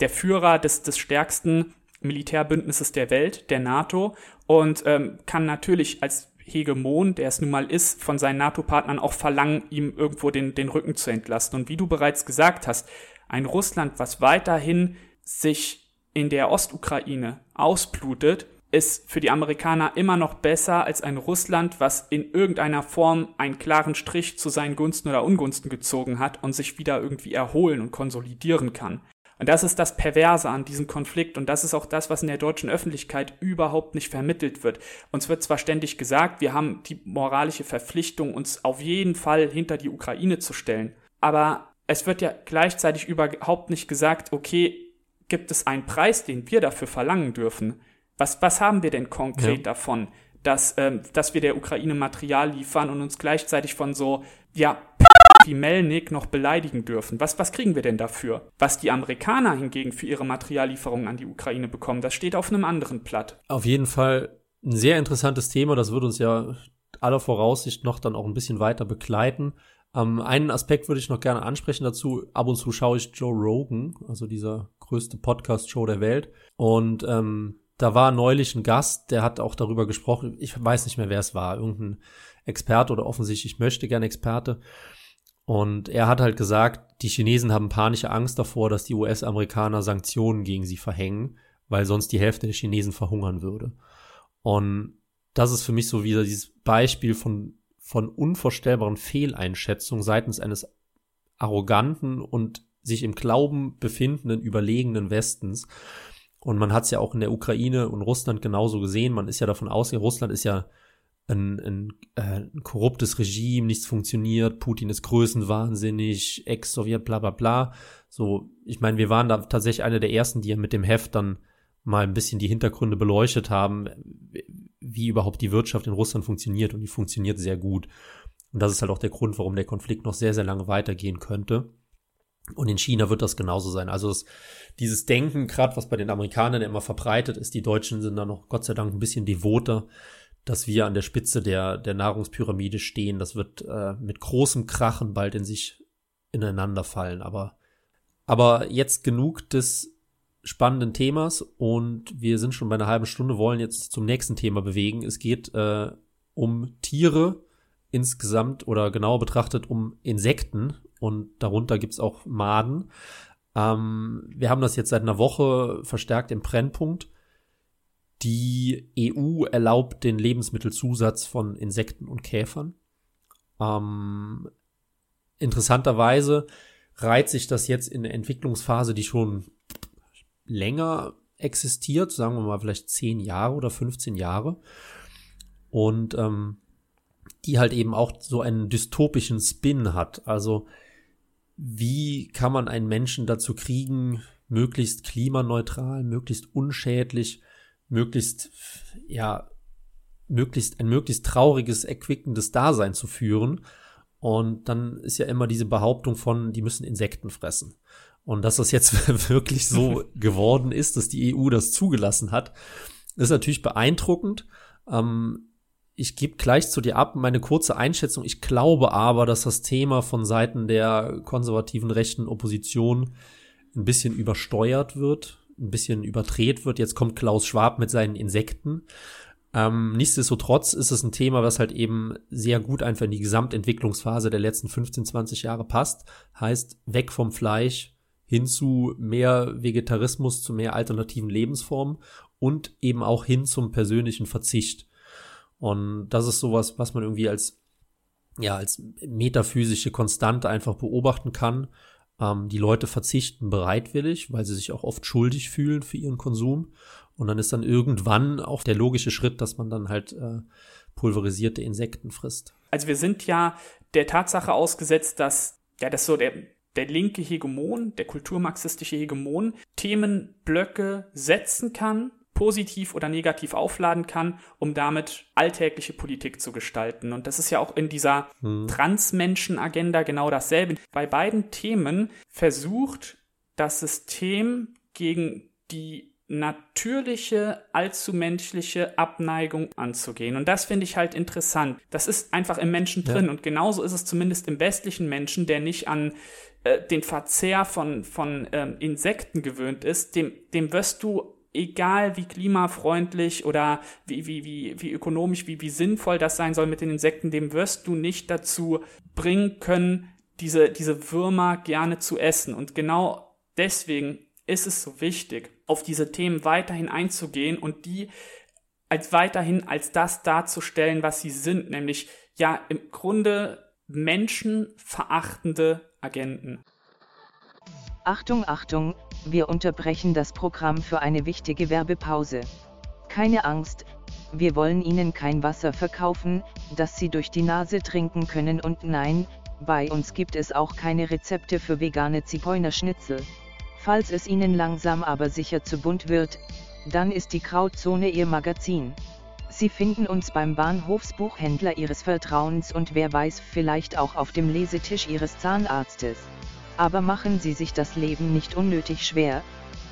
der Führer des, des stärksten Militärbündnisses der Welt, der NATO, und ähm, kann natürlich als Hegemon, der es nun mal ist, von seinen NATO-Partnern auch verlangen, ihm irgendwo den, den Rücken zu entlasten. Und wie du bereits gesagt hast, ein Russland, was weiterhin sich in der Ostukraine ausblutet, ist für die Amerikaner immer noch besser als ein Russland, was in irgendeiner Form einen klaren Strich zu seinen Gunsten oder Ungunsten gezogen hat und sich wieder irgendwie erholen und konsolidieren kann. Und das ist das Perverse an diesem Konflikt und das ist auch das, was in der deutschen Öffentlichkeit überhaupt nicht vermittelt wird. Uns wird zwar ständig gesagt, wir haben die moralische Verpflichtung, uns auf jeden Fall hinter die Ukraine zu stellen, aber es wird ja gleichzeitig überhaupt nicht gesagt, okay, gibt es einen Preis, den wir dafür verlangen dürfen? Was, was haben wir denn konkret ja. davon, dass, ähm, dass wir der Ukraine Material liefern und uns gleichzeitig von so, ja, wie Melnik noch beleidigen dürfen. Was, was kriegen wir denn dafür? Was die Amerikaner hingegen für ihre Materiallieferungen an die Ukraine bekommen, das steht auf einem anderen Blatt. Auf jeden Fall ein sehr interessantes Thema. Das wird uns ja aller Voraussicht noch dann auch ein bisschen weiter begleiten. Ähm, einen Aspekt würde ich noch gerne ansprechen dazu. Ab und zu schaue ich Joe Rogan, also dieser größte Podcast-Show der Welt. Und ähm, da war neulich ein Gast, der hat auch darüber gesprochen. Ich weiß nicht mehr, wer es war. Irgendein Experte oder offensichtlich möchte gern Experte. Und er hat halt gesagt, die Chinesen haben panische Angst davor, dass die US-Amerikaner Sanktionen gegen sie verhängen, weil sonst die Hälfte der Chinesen verhungern würde. Und das ist für mich so wieder dieses Beispiel von, von unvorstellbaren Fehleinschätzungen seitens eines arroganten und sich im Glauben befindenden, überlegenen Westens. Und man hat es ja auch in der Ukraine und Russland genauso gesehen. Man ist ja davon ausgegangen, Russland ist ja ein, ein, äh, ein korruptes Regime, nichts funktioniert, Putin ist größenwahnsinnig, Ex-Sowjet, bla bla bla. So, ich meine, wir waren da tatsächlich eine der ersten, die ja mit dem Heft dann mal ein bisschen die Hintergründe beleuchtet haben, wie überhaupt die Wirtschaft in Russland funktioniert und die funktioniert sehr gut. Und das ist halt auch der Grund, warum der Konflikt noch sehr, sehr lange weitergehen könnte. Und in China wird das genauso sein. Also es, dieses Denken, gerade was bei den Amerikanern immer verbreitet ist, die Deutschen sind da noch Gott sei Dank ein bisschen devoter dass wir an der Spitze der, der Nahrungspyramide stehen. Das wird äh, mit großem Krachen bald in sich ineinander fallen. Aber, aber jetzt genug des spannenden Themas und wir sind schon bei einer halben Stunde, wollen jetzt zum nächsten Thema bewegen. Es geht äh, um Tiere insgesamt oder genauer betrachtet um Insekten und darunter gibt's auch Maden. Ähm, wir haben das jetzt seit einer Woche verstärkt im Brennpunkt. Die EU erlaubt den Lebensmittelzusatz von Insekten und Käfern. Ähm, interessanterweise reiht sich das jetzt in eine Entwicklungsphase, die schon länger existiert, sagen wir mal vielleicht zehn Jahre oder 15 Jahre. Und ähm, die halt eben auch so einen dystopischen Spin hat. Also wie kann man einen Menschen dazu kriegen, möglichst klimaneutral, möglichst unschädlich möglichst, ja, möglichst, ein möglichst trauriges, erquickendes Dasein zu führen. Und dann ist ja immer diese Behauptung von, die müssen Insekten fressen. Und dass das jetzt wirklich so geworden ist, dass die EU das zugelassen hat, ist natürlich beeindruckend. Ähm, ich gebe gleich zu dir ab meine kurze Einschätzung. Ich glaube aber, dass das Thema von Seiten der konservativen rechten Opposition ein bisschen übersteuert wird ein bisschen überdreht wird. Jetzt kommt Klaus Schwab mit seinen Insekten. Ähm, nichtsdestotrotz ist es ein Thema, was halt eben sehr gut einfach in die Gesamtentwicklungsphase der letzten 15, 20 Jahre passt. Heißt, weg vom Fleisch hin zu mehr Vegetarismus, zu mehr alternativen Lebensformen und eben auch hin zum persönlichen Verzicht. Und das ist sowas, was man irgendwie als, ja, als metaphysische Konstante einfach beobachten kann ähm, die Leute verzichten bereitwillig, weil sie sich auch oft schuldig fühlen für ihren Konsum. Und dann ist dann irgendwann auch der logische Schritt, dass man dann halt äh, pulverisierte Insekten frisst. Also wir sind ja der Tatsache ausgesetzt, dass ja das so der der linke Hegemon, der kulturmarxistische Hegemon Themenblöcke setzen kann positiv oder negativ aufladen kann, um damit alltägliche Politik zu gestalten. Und das ist ja auch in dieser hm. Transmenschen-Agenda genau dasselbe. Bei beiden Themen versucht das System gegen die natürliche, allzu menschliche Abneigung anzugehen. Und das finde ich halt interessant. Das ist einfach im Menschen drin. Ja. Und genauso ist es zumindest im westlichen Menschen, der nicht an äh, den Verzehr von, von ähm, Insekten gewöhnt ist, dem, dem wirst du egal wie klimafreundlich oder wie, wie, wie, wie ökonomisch, wie, wie sinnvoll das sein soll mit den Insekten, dem wirst du nicht dazu bringen können, diese, diese Würmer gerne zu essen. Und genau deswegen ist es so wichtig, auf diese Themen weiterhin einzugehen und die als weiterhin als das darzustellen, was sie sind, nämlich ja im Grunde menschenverachtende Agenten. Achtung, Achtung, wir unterbrechen das Programm für eine wichtige Werbepause. Keine Angst, wir wollen Ihnen kein Wasser verkaufen, das Sie durch die Nase trinken können und nein, bei uns gibt es auch keine Rezepte für vegane Zigeunerschnitzel. Falls es Ihnen langsam aber sicher zu bunt wird, dann ist die Krautzone Ihr Magazin. Sie finden uns beim Bahnhofsbuchhändler Ihres Vertrauens und wer weiß vielleicht auch auf dem Lesetisch Ihres Zahnarztes. Aber machen Sie sich das Leben nicht unnötig schwer,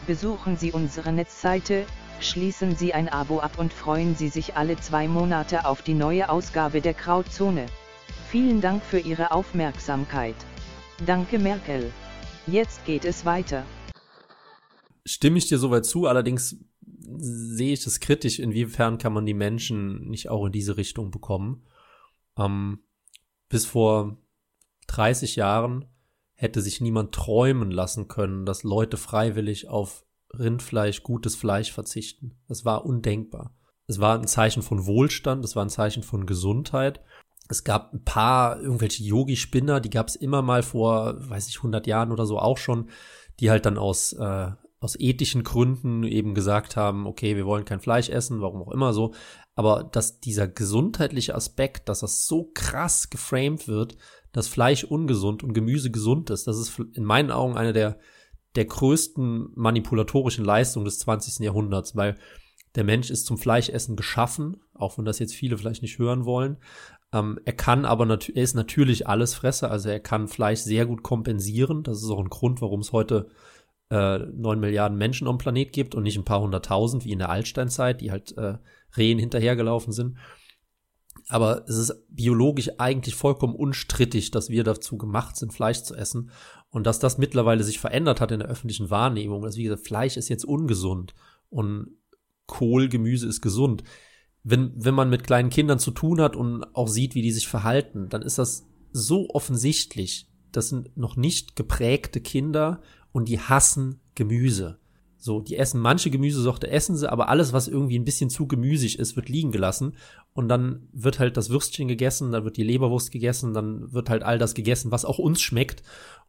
besuchen Sie unsere Netzseite, schließen Sie ein Abo ab und freuen Sie sich alle zwei Monate auf die neue Ausgabe der Krautzone. Vielen Dank für Ihre Aufmerksamkeit. Danke Merkel. Jetzt geht es weiter. Stimme ich dir soweit zu, allerdings sehe ich es kritisch, inwiefern kann man die Menschen nicht auch in diese Richtung bekommen. Ähm, bis vor 30 Jahren hätte sich niemand träumen lassen können, dass Leute freiwillig auf Rindfleisch, gutes Fleisch verzichten. Das war undenkbar. Es war ein Zeichen von Wohlstand, es war ein Zeichen von Gesundheit. Es gab ein paar irgendwelche Yogi-Spinner, die gab es immer mal vor, weiß ich, 100 Jahren oder so auch schon, die halt dann aus, äh, aus ethischen Gründen eben gesagt haben, okay, wir wollen kein Fleisch essen, warum auch immer so. Aber dass dieser gesundheitliche Aspekt, dass das so krass geframed wird, dass Fleisch ungesund und Gemüse gesund ist, das ist in meinen Augen eine der, der größten manipulatorischen Leistungen des 20. Jahrhunderts, weil der Mensch ist zum Fleischessen geschaffen, auch wenn das jetzt viele vielleicht nicht hören wollen. Ähm, er kann aber natürlich, er ist natürlich Allesfresser, also er kann Fleisch sehr gut kompensieren. Das ist auch ein Grund, warum es heute äh, 9 Milliarden Menschen am Planet gibt und nicht ein paar hunderttausend wie in der Altsteinzeit, die halt äh, Rehen hinterhergelaufen sind. Aber es ist biologisch eigentlich vollkommen unstrittig, dass wir dazu gemacht sind, Fleisch zu essen. Und dass das mittlerweile sich verändert hat in der öffentlichen Wahrnehmung. Also wie gesagt, Fleisch ist jetzt ungesund und Kohl, Gemüse ist gesund. Wenn, wenn man mit kleinen Kindern zu tun hat und auch sieht, wie die sich verhalten, dann ist das so offensichtlich. Das sind noch nicht geprägte Kinder und die hassen Gemüse. So, die essen manche Gemüsesorte essen sie, aber alles, was irgendwie ein bisschen zu gemüsig ist, wird liegen gelassen. Und dann wird halt das Würstchen gegessen, dann wird die Leberwurst gegessen, dann wird halt all das gegessen, was auch uns schmeckt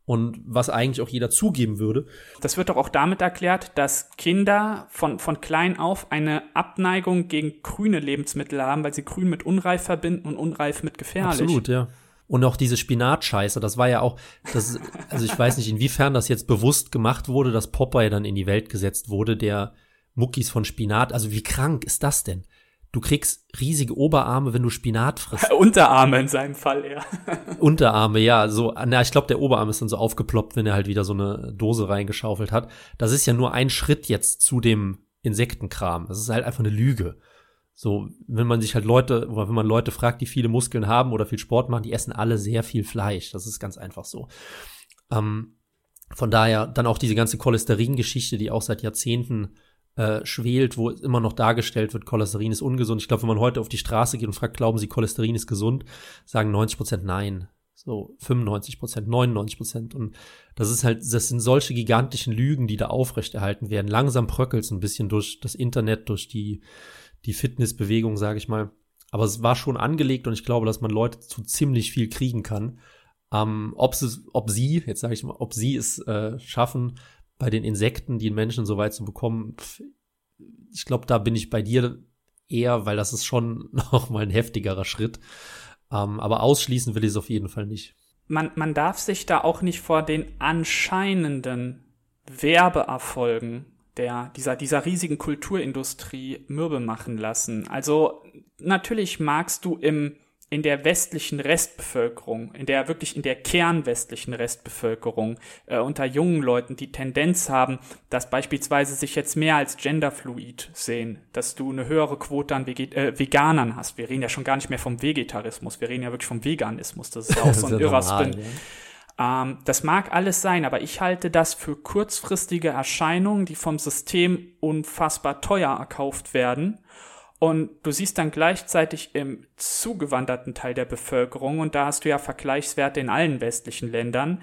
und was eigentlich auch jeder zugeben würde. Das wird doch auch damit erklärt, dass Kinder von, von klein auf eine Abneigung gegen grüne Lebensmittel haben, weil sie grün mit unreif verbinden und unreif mit gefährlich. Absolut, ja. Und auch diese Spinatscheiße, das war ja auch, das, also ich weiß nicht, inwiefern das jetzt bewusst gemacht wurde, dass Popeye dann in die Welt gesetzt wurde, der Muckis von Spinat. Also wie krank ist das denn? Du kriegst riesige Oberarme, wenn du Spinat frisst. Unterarme in seinem Fall, ja. Unterarme, ja. So, na, ich glaube, der Oberarm ist dann so aufgeploppt, wenn er halt wieder so eine Dose reingeschaufelt hat. Das ist ja nur ein Schritt jetzt zu dem Insektenkram. Das ist halt einfach eine Lüge. So, wenn man sich halt Leute, oder wenn man Leute fragt, die viele Muskeln haben oder viel Sport machen, die essen alle sehr viel Fleisch. Das ist ganz einfach so. Ähm, von daher dann auch diese ganze Cholesterin-Geschichte, die auch seit Jahrzehnten äh, schwelt, wo immer noch dargestellt wird, Cholesterin ist ungesund. Ich glaube, wenn man heute auf die Straße geht und fragt, glauben Sie, Cholesterin ist gesund, sagen 90 Prozent nein. So 95 Prozent, 99 Prozent. Und das ist halt, das sind solche gigantischen Lügen, die da aufrechterhalten werden. Langsam bröckelt es ein bisschen durch das Internet, durch die die Fitnessbewegung, sage ich mal. Aber es war schon angelegt und ich glaube, dass man Leute zu ziemlich viel kriegen kann. Ähm, ob, sie, ob sie, jetzt sage ich mal, ob sie es äh, schaffen, bei den Insekten die Menschen so weit zu bekommen, pf, ich glaube, da bin ich bei dir eher, weil das ist schon noch mal ein heftigerer Schritt. Ähm, aber ausschließen will ich es auf jeden Fall nicht. Man, man darf sich da auch nicht vor den anscheinenden Werbeerfolgen der, dieser, dieser riesigen Kulturindustrie mürbe machen lassen. Also natürlich magst du im, in der westlichen Restbevölkerung, in der wirklich in der kernwestlichen Restbevölkerung äh, unter jungen Leuten die Tendenz haben, dass beispielsweise sich jetzt mehr als genderfluid sehen, dass du eine höhere Quote an Veget äh, Veganern hast. Wir reden ja schon gar nicht mehr vom Vegetarismus, wir reden ja wirklich vom Veganismus. Das ist ja auch so ein irrer Spin. Ja. Ähm, das mag alles sein, aber ich halte das für kurzfristige Erscheinungen, die vom System unfassbar teuer erkauft werden. Und du siehst dann gleichzeitig im zugewanderten Teil der Bevölkerung, und da hast du ja Vergleichswerte in allen westlichen Ländern,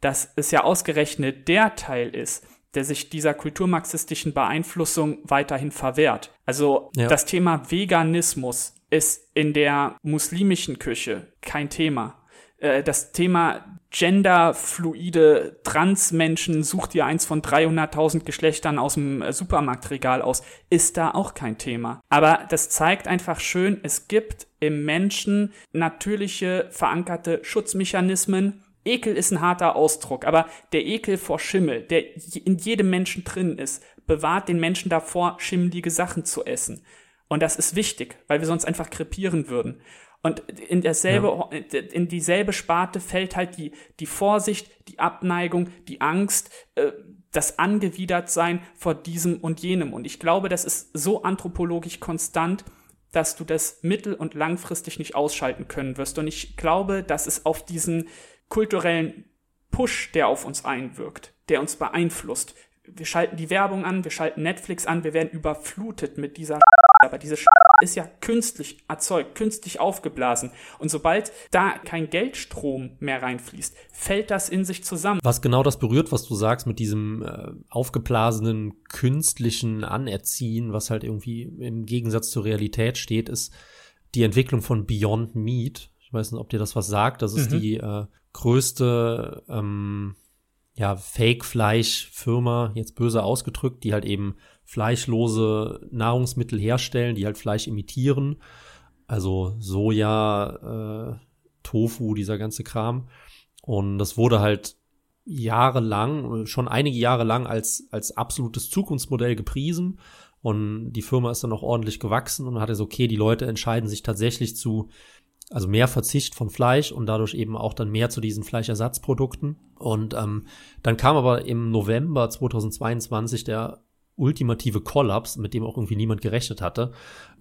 dass es ja ausgerechnet der Teil ist, der sich dieser kulturmarxistischen Beeinflussung weiterhin verwehrt. Also ja. das Thema Veganismus ist in der muslimischen Küche kein Thema. Äh, das Thema genderfluide Transmenschen, sucht ihr eins von 300.000 Geschlechtern aus dem äh, Supermarktregal aus, ist da auch kein Thema. Aber das zeigt einfach schön, es gibt im Menschen natürliche verankerte Schutzmechanismen, Ekel ist ein harter Ausdruck, aber der Ekel vor Schimmel, der in jedem Menschen drin ist, bewahrt den Menschen davor, schimmelige Sachen zu essen. Und das ist wichtig, weil wir sonst einfach krepieren würden. Und in derselbe, ja. in dieselbe Sparte fällt halt die, die Vorsicht, die Abneigung, die Angst, äh, das Angewidertsein vor diesem und jenem. Und ich glaube, das ist so anthropologisch konstant, dass du das mittel- und langfristig nicht ausschalten können wirst. Und ich glaube, dass es auf diesen kulturellen Push, der auf uns einwirkt, der uns beeinflusst. Wir schalten die Werbung an, wir schalten Netflix an, wir werden überflutet mit dieser aber diese ist ja künstlich erzeugt, künstlich aufgeblasen. Und sobald da kein Geldstrom mehr reinfließt, fällt das in sich zusammen. Was genau das berührt, was du sagst mit diesem äh, aufgeblasenen künstlichen Anerziehen, was halt irgendwie im Gegensatz zur Realität steht, ist die Entwicklung von Beyond Meat. Ich weiß nicht, ob dir das was sagt. Das ist mhm. die äh, größte ähm, ja, Fake-Fleisch-Firma, jetzt böse ausgedrückt, die halt eben fleischlose Nahrungsmittel herstellen, die halt Fleisch imitieren. Also Soja, äh, Tofu, dieser ganze Kram. Und das wurde halt jahrelang, schon einige Jahre lang als, als absolutes Zukunftsmodell gepriesen. Und die Firma ist dann auch ordentlich gewachsen und hat es okay, die Leute entscheiden sich tatsächlich zu also mehr Verzicht von Fleisch und dadurch eben auch dann mehr zu diesen Fleischersatzprodukten. Und ähm, dann kam aber im November 2022 der ultimative Kollaps, mit dem auch irgendwie niemand gerechnet hatte.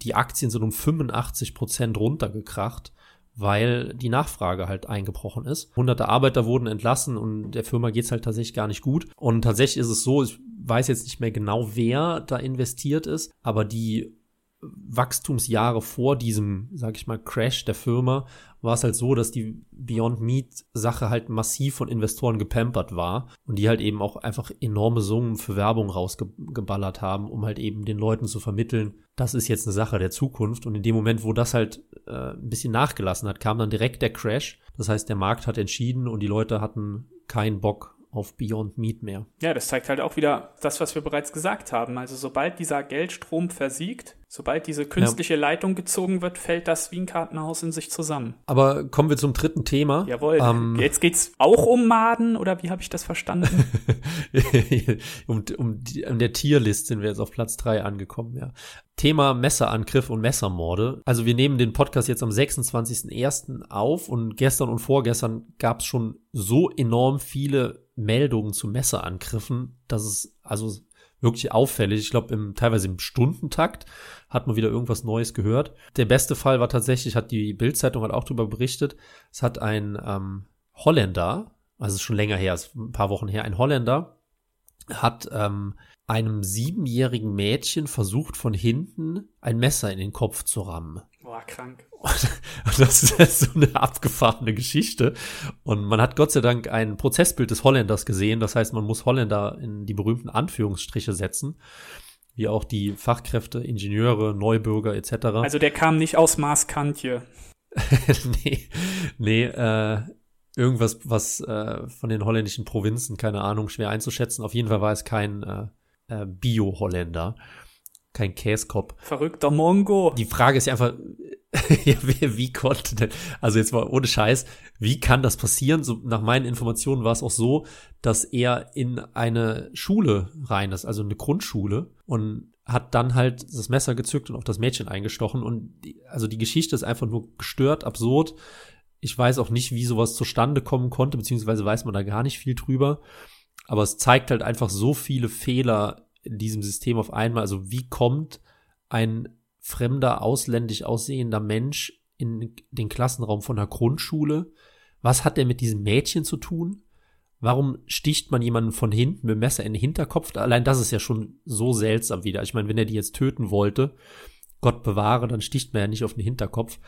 Die Aktien sind um 85 Prozent runtergekracht, weil die Nachfrage halt eingebrochen ist. Hunderte Arbeiter wurden entlassen und der Firma geht's halt tatsächlich gar nicht gut. Und tatsächlich ist es so, ich weiß jetzt nicht mehr genau, wer da investiert ist, aber die Wachstumsjahre vor diesem, sag ich mal, Crash der Firma war es halt so, dass die Beyond Meat Sache halt massiv von Investoren gepampert war und die halt eben auch einfach enorme Summen für Werbung rausgeballert haben, um halt eben den Leuten zu vermitteln, das ist jetzt eine Sache der Zukunft und in dem Moment, wo das halt äh, ein bisschen nachgelassen hat, kam dann direkt der Crash. Das heißt, der Markt hat entschieden und die Leute hatten keinen Bock auf Beyond Meat mehr. Ja, das zeigt halt auch wieder das, was wir bereits gesagt haben. Also sobald dieser Geldstrom versiegt, sobald diese künstliche ja. Leitung gezogen wird, fällt das wie ein Kartenhaus in sich zusammen. Aber kommen wir zum dritten Thema. Jawohl. Ähm, Jetzt geht's auch um Maden oder wie habe ich das verstanden? um, um, die, um der Tierlist sind wir jetzt auf Platz drei angekommen, ja. Thema Messerangriff und Messermorde. Also wir nehmen den Podcast jetzt am 26.01. auf und gestern und vorgestern gab es schon so enorm viele Meldungen zu Messerangriffen, dass es also wirklich auffällig. Ich glaube, im, teilweise im Stundentakt hat man wieder irgendwas Neues gehört. Der beste Fall war tatsächlich, hat die Bildzeitung halt auch darüber berichtet, es hat ein ähm, Holländer, also schon länger her, ist ein paar Wochen her, ein Holländer hat ähm, einem siebenjährigen Mädchen versucht, von hinten ein Messer in den Kopf zu rammen. Boah, krank. Und das ist so eine abgefahrene Geschichte. Und man hat Gott sei Dank ein Prozessbild des Holländers gesehen. Das heißt, man muss Holländer in die berühmten Anführungsstriche setzen. Wie auch die Fachkräfte, Ingenieure, Neubürger etc. Also der kam nicht aus Maaskantje. nee, nee, äh, irgendwas, was äh, von den holländischen Provinzen, keine Ahnung, schwer einzuschätzen. Auf jeden Fall war es kein äh, äh, Bio-Holländer kein Käskopf. Verrückter Mongo. Die Frage ist ja einfach, ja, wie, wie konnte denn, also jetzt mal ohne Scheiß, wie kann das passieren? So, nach meinen Informationen war es auch so, dass er in eine Schule rein ist, also eine Grundschule und hat dann halt das Messer gezückt und auf das Mädchen eingestochen und die, also die Geschichte ist einfach nur gestört, absurd. Ich weiß auch nicht, wie sowas zustande kommen konnte, beziehungsweise weiß man da gar nicht viel drüber. Aber es zeigt halt einfach so viele Fehler in diesem System auf einmal. Also wie kommt ein fremder, ausländisch aussehender Mensch in den Klassenraum von der Grundschule? Was hat der mit diesem Mädchen zu tun? Warum sticht man jemanden von hinten mit dem Messer in den Hinterkopf? Allein das ist ja schon so seltsam wieder. Ich meine, wenn er die jetzt töten wollte, Gott bewahre, dann sticht man ja nicht auf den Hinterkopf.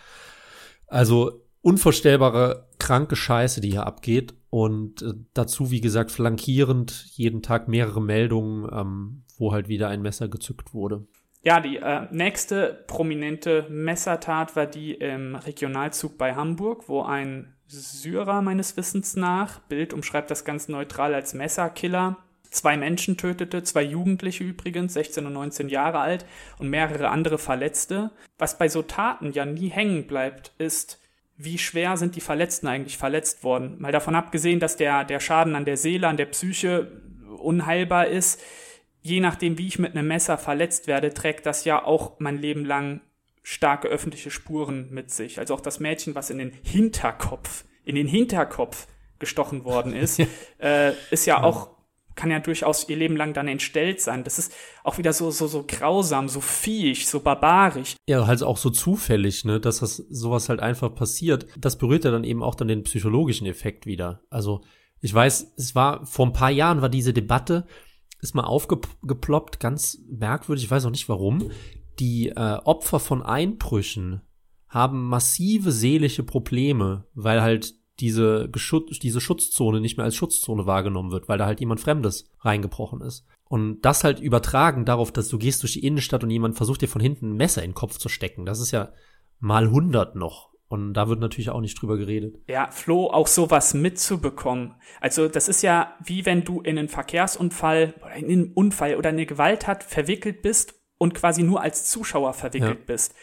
Also unvorstellbare, kranke Scheiße, die hier abgeht. Und äh, dazu, wie gesagt, flankierend jeden Tag mehrere Meldungen, ähm, wo halt wieder ein Messer gezückt wurde. Ja, die äh, nächste prominente Messertat war die im Regionalzug bei Hamburg, wo ein Syrer meines Wissens nach, Bild umschreibt das ganz neutral als Messerkiller, zwei Menschen tötete, zwei Jugendliche übrigens, 16 und 19 Jahre alt und mehrere andere Verletzte. Was bei so Taten ja nie hängen bleibt, ist, wie schwer sind die Verletzten eigentlich verletzt worden. Mal davon abgesehen, dass der, der Schaden an der Seele, an der Psyche unheilbar ist, je nachdem, wie ich mit einem Messer verletzt werde, trägt das ja auch mein Leben lang starke öffentliche Spuren mit sich. Also auch das Mädchen, was in den Hinterkopf, in den Hinterkopf gestochen worden ist, äh, ist ja, ja auch kann ja durchaus ihr Leben lang dann entstellt sein. Das ist auch wieder so, so, so grausam, so viech, so barbarisch. Ja, halt auch so zufällig, ne, dass das sowas halt einfach passiert. Das berührt ja dann eben auch dann den psychologischen Effekt wieder. Also, ich weiß, es war, vor ein paar Jahren war diese Debatte, ist mal aufgeploppt, ganz merkwürdig, ich weiß auch nicht warum. die äh, Opfer von Einbrüchen haben massive seelische Probleme, weil halt diese, diese Schutzzone nicht mehr als Schutzzone wahrgenommen wird, weil da halt jemand Fremdes reingebrochen ist. Und das halt übertragen darauf, dass du gehst durch die Innenstadt und jemand versucht dir von hinten ein Messer in den Kopf zu stecken. Das ist ja mal hundert noch. Und da wird natürlich auch nicht drüber geredet. Ja, Flo, auch sowas mitzubekommen. Also das ist ja wie wenn du in einen Verkehrsunfall oder in einen Unfall oder eine Gewalttat verwickelt bist und quasi nur als Zuschauer verwickelt ja. bist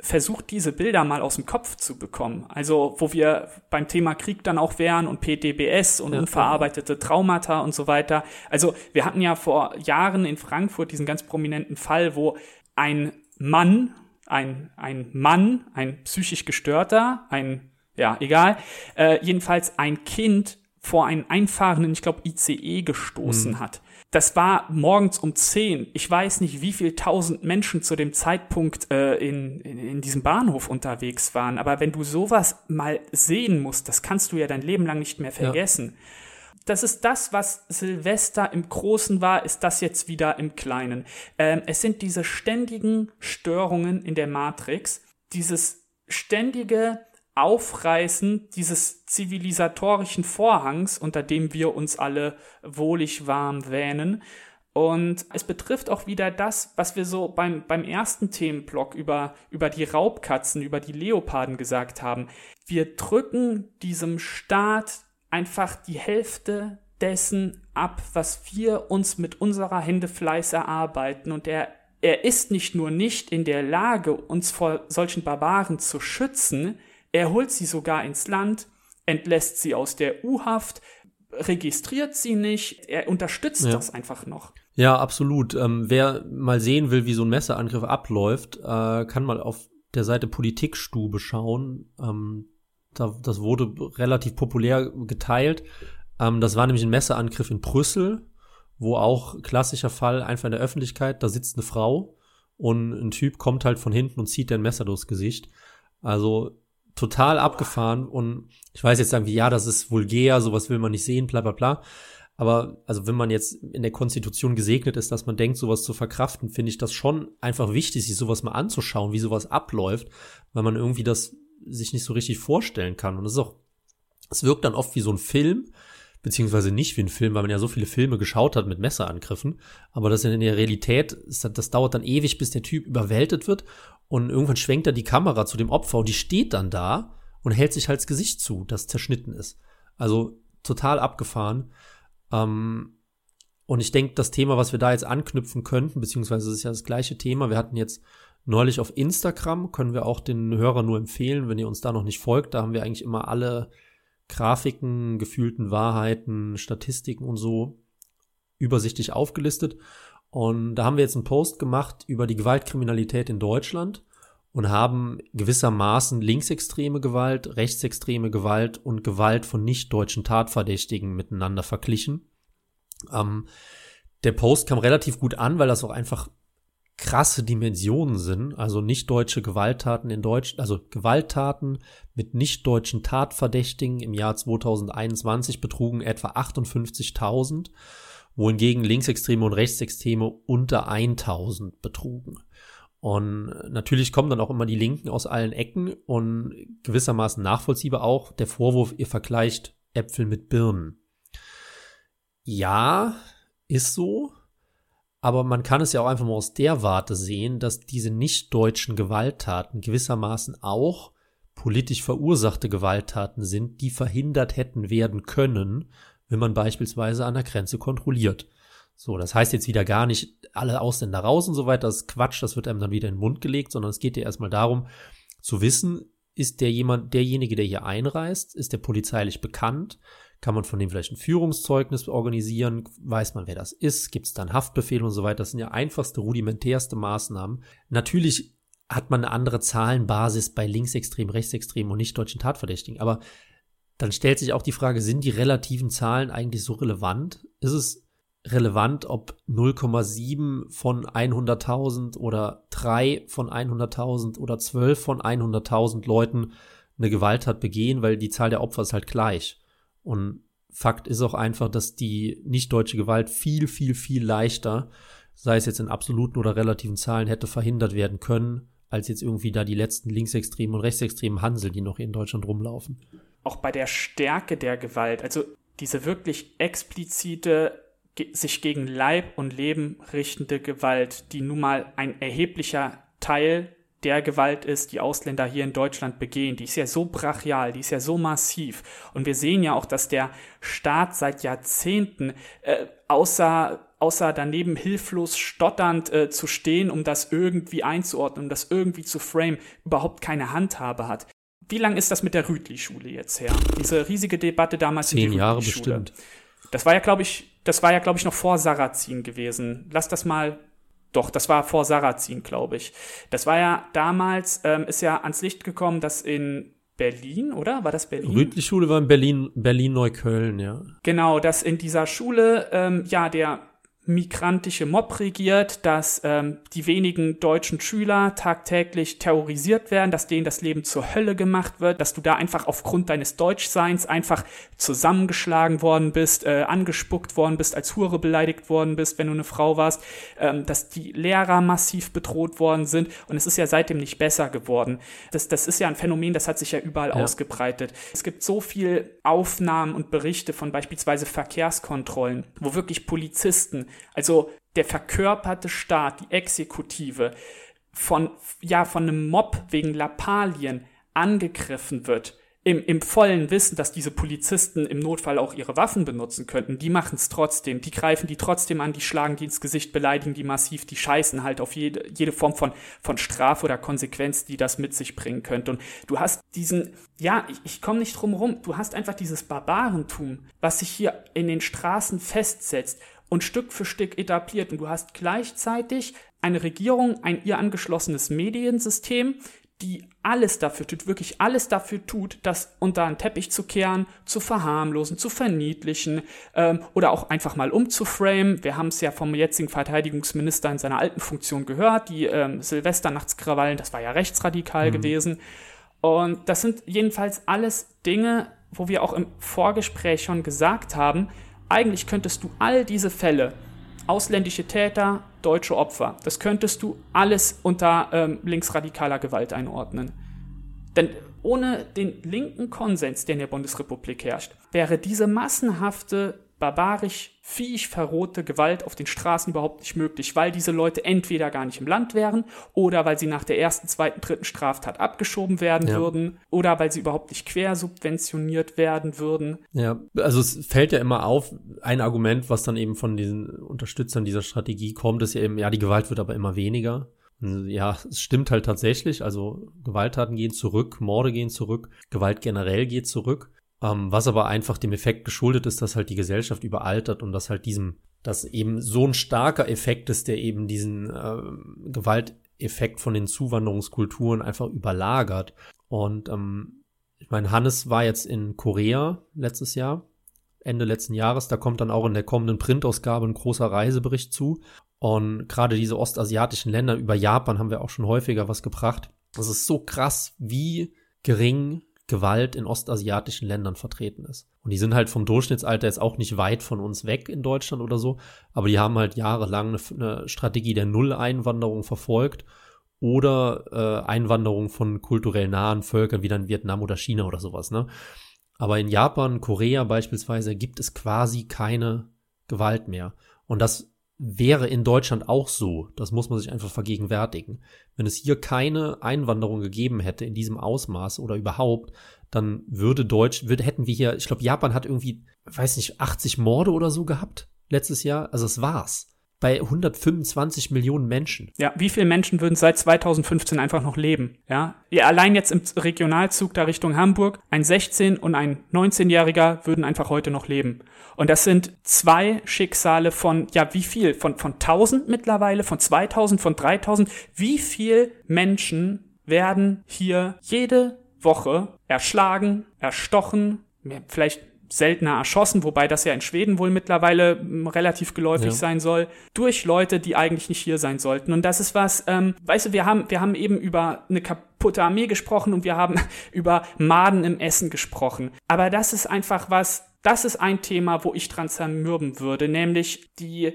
versucht diese Bilder mal aus dem Kopf zu bekommen. Also wo wir beim Thema Krieg dann auch wären und PTBS und ja, unverarbeitete Traumata und so weiter. Also wir hatten ja vor Jahren in Frankfurt diesen ganz prominenten Fall, wo ein Mann, ein, ein Mann, ein psychisch gestörter, ein, ja, egal, äh, jedenfalls ein Kind vor einen einfahrenden, ich glaube, ICE gestoßen mhm. hat. Das war morgens um 10. Ich weiß nicht, wie viel tausend Menschen zu dem Zeitpunkt äh, in, in, in diesem Bahnhof unterwegs waren. Aber wenn du sowas mal sehen musst, das kannst du ja dein Leben lang nicht mehr vergessen. Ja. Das ist das, was Silvester im Großen war, ist das jetzt wieder im Kleinen. Ähm, es sind diese ständigen Störungen in der Matrix, dieses ständige Aufreißen dieses zivilisatorischen Vorhangs, unter dem wir uns alle wohlig warm wähnen. Und es betrifft auch wieder das, was wir so beim, beim ersten Themenblock über, über die Raubkatzen, über die Leoparden gesagt haben. Wir drücken diesem Staat einfach die Hälfte dessen ab, was wir uns mit unserer Hände Fleiß erarbeiten. Und er, er ist nicht nur nicht in der Lage, uns vor solchen Barbaren zu schützen, er holt sie sogar ins Land, entlässt sie aus der U-Haft, registriert sie nicht, er unterstützt ja. das einfach noch. Ja, absolut. Ähm, wer mal sehen will, wie so ein Messerangriff abläuft, äh, kann mal auf der Seite Politikstube schauen. Ähm, da, das wurde relativ populär geteilt. Ähm, das war nämlich ein Messerangriff in Brüssel, wo auch klassischer Fall einfach in der Öffentlichkeit, da sitzt eine Frau und ein Typ kommt halt von hinten und zieht ein Messer durchs Gesicht. Also total abgefahren und ich weiß jetzt sagen, wie ja, das ist vulgär, sowas will man nicht sehen, bla bla bla. Aber also wenn man jetzt in der Konstitution gesegnet ist, dass man denkt, sowas zu verkraften, finde ich das schon einfach wichtig, sich sowas mal anzuschauen, wie sowas abläuft, weil man irgendwie das sich nicht so richtig vorstellen kann. Und es ist auch, es wirkt dann oft wie so ein Film, beziehungsweise nicht wie ein Film, weil man ja so viele Filme geschaut hat mit Messerangriffen. Aber das in der Realität, das dauert dann ewig, bis der Typ überwältigt wird und irgendwann schwenkt er die Kamera zu dem Opfer und die steht dann da und hält sich halt das Gesicht zu, das zerschnitten ist. Also total abgefahren. Ähm, und ich denke, das Thema, was wir da jetzt anknüpfen könnten, beziehungsweise es ist ja das gleiche Thema, wir hatten jetzt neulich auf Instagram, können wir auch den Hörern nur empfehlen, wenn ihr uns da noch nicht folgt, da haben wir eigentlich immer alle Grafiken, gefühlten Wahrheiten, Statistiken und so übersichtlich aufgelistet. Und da haben wir jetzt einen Post gemacht über die Gewaltkriminalität in Deutschland und haben gewissermaßen linksextreme Gewalt, rechtsextreme Gewalt und Gewalt von nicht-deutschen Tatverdächtigen miteinander verglichen. Ähm, der Post kam relativ gut an, weil das auch einfach krasse Dimensionen sind. Also nicht deutsche Gewalttaten in Deutsch, also Gewalttaten mit nicht deutschen Tatverdächtigen im Jahr 2021 betrugen etwa 58.000 wohingegen Linksextreme und Rechtsextreme unter 1000 betrugen. Und natürlich kommen dann auch immer die Linken aus allen Ecken und gewissermaßen nachvollziehbar auch der Vorwurf, ihr vergleicht Äpfel mit Birnen. Ja, ist so, aber man kann es ja auch einfach mal aus der Warte sehen, dass diese nicht deutschen Gewalttaten gewissermaßen auch politisch verursachte Gewalttaten sind, die verhindert hätten werden können, wenn man beispielsweise an der Grenze kontrolliert. So, das heißt jetzt wieder gar nicht alle Ausländer raus und so weiter, das ist Quatsch, das wird einem dann wieder in den Mund gelegt, sondern es geht ja erstmal darum, zu wissen, ist der jemand, derjenige, der hier einreist, ist der polizeilich bekannt? Kann man von dem vielleicht ein Führungszeugnis organisieren? Weiß man, wer das ist? Gibt es dann Haftbefehl und so weiter? Das sind ja einfachste, rudimentärste Maßnahmen. Natürlich hat man eine andere Zahlenbasis bei linksextrem, rechtsextrem und nicht deutschen Tatverdächtigen. Aber dann stellt sich auch die Frage, sind die relativen Zahlen eigentlich so relevant? Ist es relevant, ob 0,7 von 100.000 oder 3 von 100.000 oder 12 von 100.000 Leuten eine Gewalttat begehen, weil die Zahl der Opfer ist halt gleich. Und Fakt ist auch einfach, dass die nicht deutsche Gewalt viel, viel, viel leichter sei es jetzt in absoluten oder relativen Zahlen, hätte verhindert werden können, als jetzt irgendwie da die letzten linksextremen und rechtsextremen Hansel, die noch hier in Deutschland rumlaufen. Auch bei der Stärke der Gewalt, also diese wirklich explizite sich gegen Leib und Leben richtende Gewalt, die nun mal ein erheblicher Teil der Gewalt ist, die Ausländer hier in Deutschland begehen. Die ist ja so brachial, die ist ja so massiv. Und wir sehen ja auch, dass der Staat seit Jahrzehnten äh, außer außer daneben hilflos stotternd äh, zu stehen, um das irgendwie einzuordnen, um das irgendwie zu frame, überhaupt keine Handhabe hat. Wie lang ist das mit der Rütli-Schule jetzt her? Diese riesige Debatte damals Zehn Jahre bestimmt. Das war ja, glaube ich, das war ja, glaube ich, noch vor Sarrazin gewesen. Lass das mal doch, das war vor Sarrazin, glaube ich. Das war ja damals, ähm, ist ja ans Licht gekommen, dass in Berlin, oder? War das Berlin? Rütli-Schule war in Berlin, Berlin-Neukölln, ja. Genau, dass in dieser Schule, ähm, ja, der migrantische Mob regiert, dass ähm, die wenigen deutschen Schüler tagtäglich terrorisiert werden, dass denen das Leben zur Hölle gemacht wird, dass du da einfach aufgrund deines Deutschseins einfach zusammengeschlagen worden bist, äh, angespuckt worden bist, als Hure beleidigt worden bist, wenn du eine Frau warst, ähm, dass die Lehrer massiv bedroht worden sind und es ist ja seitdem nicht besser geworden. Das, das ist ja ein Phänomen, das hat sich ja überall ja. ausgebreitet. Es gibt so viel Aufnahmen und Berichte von beispielsweise Verkehrskontrollen, wo wirklich Polizisten also der verkörperte Staat, die Exekutive, von, ja, von einem Mob wegen Lappalien angegriffen wird, im, im vollen Wissen, dass diese Polizisten im Notfall auch ihre Waffen benutzen könnten, die machen es trotzdem, die greifen die trotzdem an, die schlagen die ins Gesicht, beleidigen die massiv, die scheißen halt auf jede, jede Form von, von Strafe oder Konsequenz, die das mit sich bringen könnte. Und du hast diesen, ja, ich, ich komme nicht drum rum, du hast einfach dieses Barbarentum, was sich hier in den Straßen festsetzt und Stück für Stück etabliert. Und du hast gleichzeitig eine Regierung, ein ihr angeschlossenes Mediensystem, die alles dafür tut, wirklich alles dafür tut, das unter einen Teppich zu kehren, zu verharmlosen, zu verniedlichen ähm, oder auch einfach mal umzuframen. Wir haben es ja vom jetzigen Verteidigungsminister in seiner alten Funktion gehört, die ähm, Silvesternachtskrawallen, das war ja rechtsradikal mhm. gewesen. Und das sind jedenfalls alles Dinge, wo wir auch im Vorgespräch schon gesagt haben, eigentlich könntest du all diese Fälle, ausländische Täter, deutsche Opfer, das könntest du alles unter ähm, linksradikaler Gewalt einordnen. Denn ohne den linken Konsens, der in der Bundesrepublik herrscht, wäre diese massenhafte barbarisch, viech verrohte Gewalt auf den Straßen überhaupt nicht möglich, weil diese Leute entweder gar nicht im Land wären oder weil sie nach der ersten, zweiten, dritten Straftat abgeschoben werden ja. würden oder weil sie überhaupt nicht quersubventioniert werden würden. Ja, also es fällt ja immer auf, ein Argument, was dann eben von diesen Unterstützern dieser Strategie kommt, ist ja eben, ja, die Gewalt wird aber immer weniger. Ja, es stimmt halt tatsächlich. Also Gewalttaten gehen zurück, Morde gehen zurück, Gewalt generell geht zurück. Ähm, was aber einfach dem Effekt geschuldet ist, dass halt die Gesellschaft überaltert und dass halt diesem, dass eben so ein starker Effekt ist, der eben diesen äh, Gewalteffekt von den Zuwanderungskulturen einfach überlagert. Und ähm, ich meine, Hannes war jetzt in Korea letztes Jahr, Ende letzten Jahres. Da kommt dann auch in der kommenden Printausgabe ein großer Reisebericht zu. Und gerade diese ostasiatischen Länder, über Japan haben wir auch schon häufiger was gebracht. Das ist so krass, wie gering Gewalt in ostasiatischen Ländern vertreten ist. Und die sind halt vom Durchschnittsalter jetzt auch nicht weit von uns weg in Deutschland oder so, aber die haben halt jahrelang eine, eine Strategie der Null-Einwanderung verfolgt oder äh, Einwanderung von kulturell nahen Völkern wie dann Vietnam oder China oder sowas, ne? Aber in Japan, Korea beispielsweise gibt es quasi keine Gewalt mehr. Und das wäre in Deutschland auch so. Das muss man sich einfach vergegenwärtigen. Wenn es hier keine Einwanderung gegeben hätte in diesem Ausmaß oder überhaupt, dann würde Deutsch, würde, hätten wir hier, ich glaube, Japan hat irgendwie, weiß nicht, 80 Morde oder so gehabt letztes Jahr. Also es war's bei 125 Millionen Menschen. Ja, wie viele Menschen würden seit 2015 einfach noch leben? Ja, allein jetzt im Regionalzug da Richtung Hamburg, ein 16- und ein 19-Jähriger würden einfach heute noch leben. Und das sind zwei Schicksale von, ja, wie viel? Von, von 1000 mittlerweile, von 2000, von 3000. Wie viel Menschen werden hier jede Woche erschlagen, erstochen, vielleicht seltener erschossen, wobei das ja in Schweden wohl mittlerweile hm, relativ geläufig ja. sein soll, durch Leute, die eigentlich nicht hier sein sollten. Und das ist was, ähm, weißt du, wir haben, wir haben eben über eine kaputte Armee gesprochen und wir haben über Maden im Essen gesprochen. Aber das ist einfach was, das ist ein Thema, wo ich dran zermürben würde, nämlich die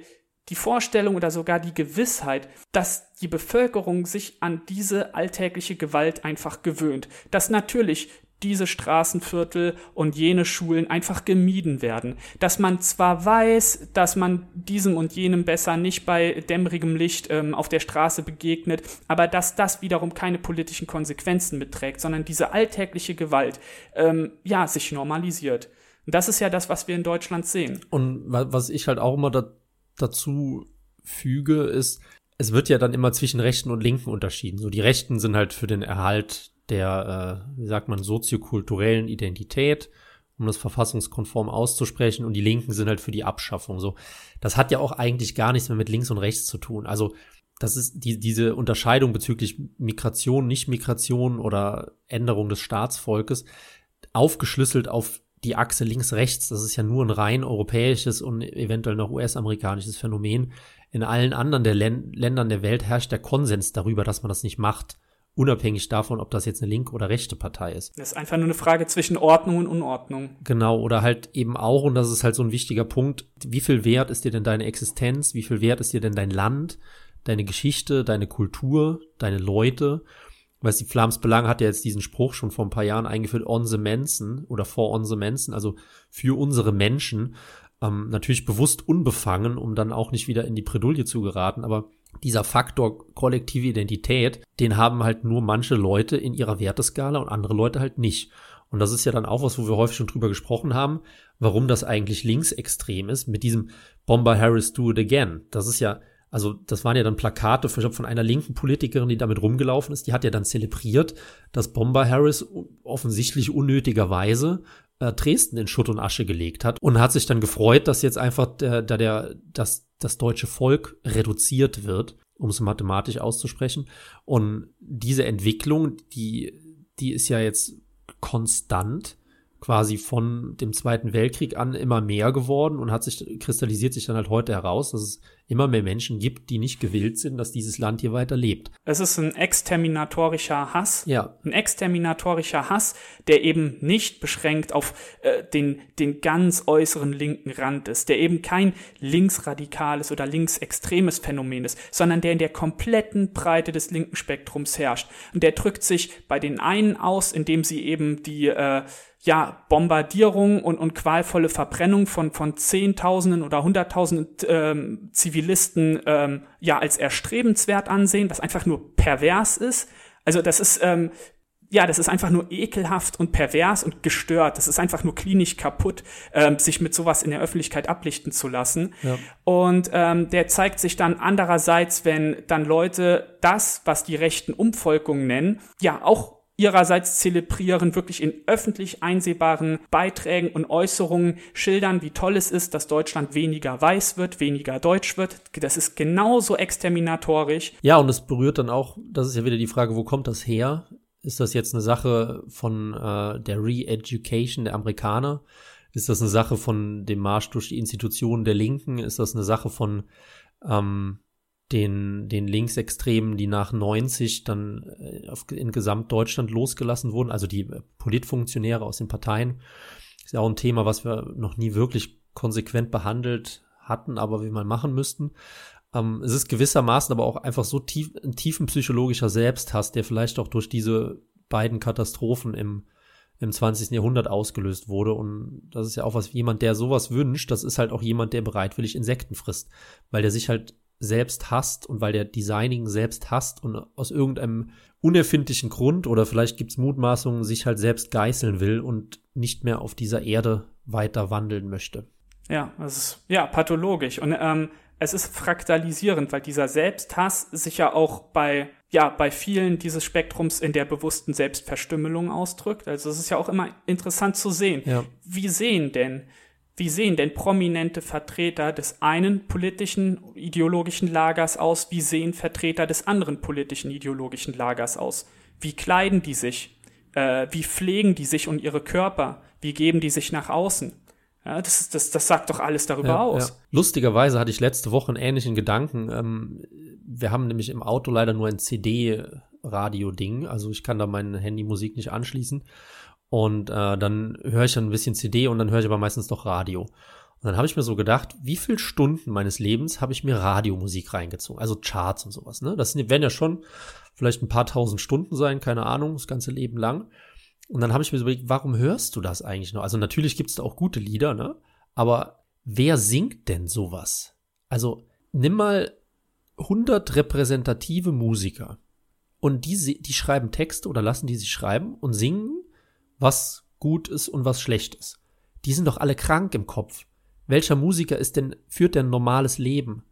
die Vorstellung oder sogar die Gewissheit, dass die Bevölkerung sich an diese alltägliche Gewalt einfach gewöhnt. Dass natürlich diese Straßenviertel und jene Schulen einfach gemieden werden. Dass man zwar weiß, dass man diesem und jenem besser nicht bei dämmerigem Licht ähm, auf der Straße begegnet, aber dass das wiederum keine politischen Konsequenzen mitträgt, sondern diese alltägliche Gewalt ähm, ja sich normalisiert. Und das ist ja das, was wir in Deutschland sehen. Und was ich halt auch immer da, dazu füge, ist, es wird ja dann immer zwischen Rechten und Linken unterschieden. So die Rechten sind halt für den Erhalt der, äh, wie sagt man, soziokulturellen Identität, um das verfassungskonform auszusprechen, und die Linken sind halt für die Abschaffung. So, das hat ja auch eigentlich gar nichts mehr mit links und rechts zu tun. Also das ist die, diese Unterscheidung bezüglich Migration, Nicht-Migration oder Änderung des Staatsvolkes aufgeschlüsselt auf die Achse links-rechts. Das ist ja nur ein rein europäisches und eventuell noch US-amerikanisches Phänomen. In allen anderen der Län Ländern der Welt herrscht der Konsens darüber, dass man das nicht macht unabhängig davon, ob das jetzt eine linke oder rechte Partei ist. Das ist einfach nur eine Frage zwischen Ordnung und Unordnung. Genau, oder halt eben auch, und das ist halt so ein wichtiger Punkt, wie viel wert ist dir denn deine Existenz, wie viel wert ist dir denn dein Land, deine Geschichte, deine Kultur, deine Leute? Weißt die Flams Belang hat ja jetzt diesen Spruch schon vor ein paar Jahren eingeführt, on the Mensen oder for on the Mensen, also für unsere Menschen. Ähm, natürlich bewusst unbefangen, um dann auch nicht wieder in die Predulie zu geraten, aber dieser Faktor kollektive Identität, den haben halt nur manche Leute in ihrer Werteskala und andere Leute halt nicht. Und das ist ja dann auch was, wo wir häufig schon drüber gesprochen haben, warum das eigentlich linksextrem ist, mit diesem Bomber Harris do it again. Das ist ja, also das waren ja dann Plakate von einer linken Politikerin, die damit rumgelaufen ist. Die hat ja dann zelebriert, dass Bomber Harris offensichtlich unnötigerweise äh, Dresden in Schutt und Asche gelegt hat und hat sich dann gefreut, dass jetzt einfach der, der, der das, das deutsche Volk reduziert wird, um es mathematisch auszusprechen. Und diese Entwicklung, die, die ist ja jetzt konstant quasi von dem Zweiten Weltkrieg an immer mehr geworden und hat sich, kristallisiert sich dann halt heute heraus, dass es immer mehr Menschen gibt, die nicht gewillt sind, dass dieses Land hier weiter lebt. Es ist ein exterminatorischer Hass. Ja. Ein exterminatorischer Hass, der eben nicht beschränkt auf äh, den, den ganz äußeren linken Rand ist, der eben kein linksradikales oder linksextremes Phänomen ist, sondern der in der kompletten Breite des linken Spektrums herrscht. Und der drückt sich bei den einen aus, indem sie eben die äh, ja, Bombardierung und, und qualvolle Verbrennung von, von Zehntausenden oder Hunderttausenden ähm, Zivilisten ähm, ja als erstrebenswert ansehen, was einfach nur pervers ist. Also das ist ähm, ja, das ist einfach nur ekelhaft und pervers und gestört. Das ist einfach nur klinisch kaputt, ähm, sich mit sowas in der Öffentlichkeit ablichten zu lassen. Ja. Und ähm, der zeigt sich dann andererseits, wenn dann Leute das, was die rechten Umvolkungen nennen, ja auch ihrerseits zelebrieren, wirklich in öffentlich einsehbaren Beiträgen und Äußerungen schildern, wie toll es ist, dass Deutschland weniger weiß wird, weniger deutsch wird. Das ist genauso exterminatorisch. Ja, und es berührt dann auch, das ist ja wieder die Frage, wo kommt das her? Ist das jetzt eine Sache von äh, der Re-Education der Amerikaner? Ist das eine Sache von dem Marsch durch die Institutionen der Linken? Ist das eine Sache von ähm, den, den Linksextremen, die nach 90 dann äh, auf, in Gesamtdeutschland losgelassen wurden, also die äh, Politfunktionäre aus den Parteien. Ist ja auch ein Thema, was wir noch nie wirklich konsequent behandelt hatten, aber wie mal machen müssten. Ähm, es ist gewissermaßen aber auch einfach so tief, ein tiefen psychologischer Selbsthass, der vielleicht auch durch diese beiden Katastrophen im, im 20. Jahrhundert ausgelöst wurde. Und das ist ja auch was, jemand, der sowas wünscht, das ist halt auch jemand, der bereitwillig Insekten frisst, weil der sich halt selbst hasst und weil der Designing selbst hasst und aus irgendeinem unerfindlichen Grund oder vielleicht gibt's Mutmaßungen, sich halt selbst geißeln will und nicht mehr auf dieser Erde weiter wandeln möchte. Ja, das ist ja pathologisch. Und ähm, es ist fraktalisierend, weil dieser Selbsthass sich ja auch bei ja, bei vielen dieses Spektrums in der bewussten Selbstverstümmelung ausdrückt. Also es ist ja auch immer interessant zu sehen. Ja. Wie sehen denn wie sehen denn prominente Vertreter des einen politischen ideologischen Lagers aus? Wie sehen Vertreter des anderen politischen ideologischen Lagers aus? Wie kleiden die sich? Äh, wie pflegen die sich und ihre Körper? Wie geben die sich nach außen? Ja, das, das, das sagt doch alles darüber ja, aus. Ja. Lustigerweise hatte ich letzte Woche einen ähnlichen Gedanken. Ähm, wir haben nämlich im Auto leider nur ein CD-Radio-Ding, also ich kann da meine Handymusik nicht anschließen. Und äh, dann höre ich dann ein bisschen CD und dann höre ich aber meistens doch Radio. Und dann habe ich mir so gedacht, wie viele Stunden meines Lebens habe ich mir Radiomusik reingezogen, also Charts und sowas. Ne? Das werden ja schon vielleicht ein paar tausend Stunden sein, keine Ahnung, das ganze Leben lang. Und dann habe ich mir so überlegt, warum hörst du das eigentlich noch? Also natürlich gibt es da auch gute Lieder, ne? Aber wer singt denn sowas? Also nimm mal 100 repräsentative Musiker und die, die schreiben Texte oder lassen die sich schreiben und singen, was gut ist und was schlecht ist. Die sind doch alle krank im Kopf welcher Musiker ist denn, führt denn ein normales Leben?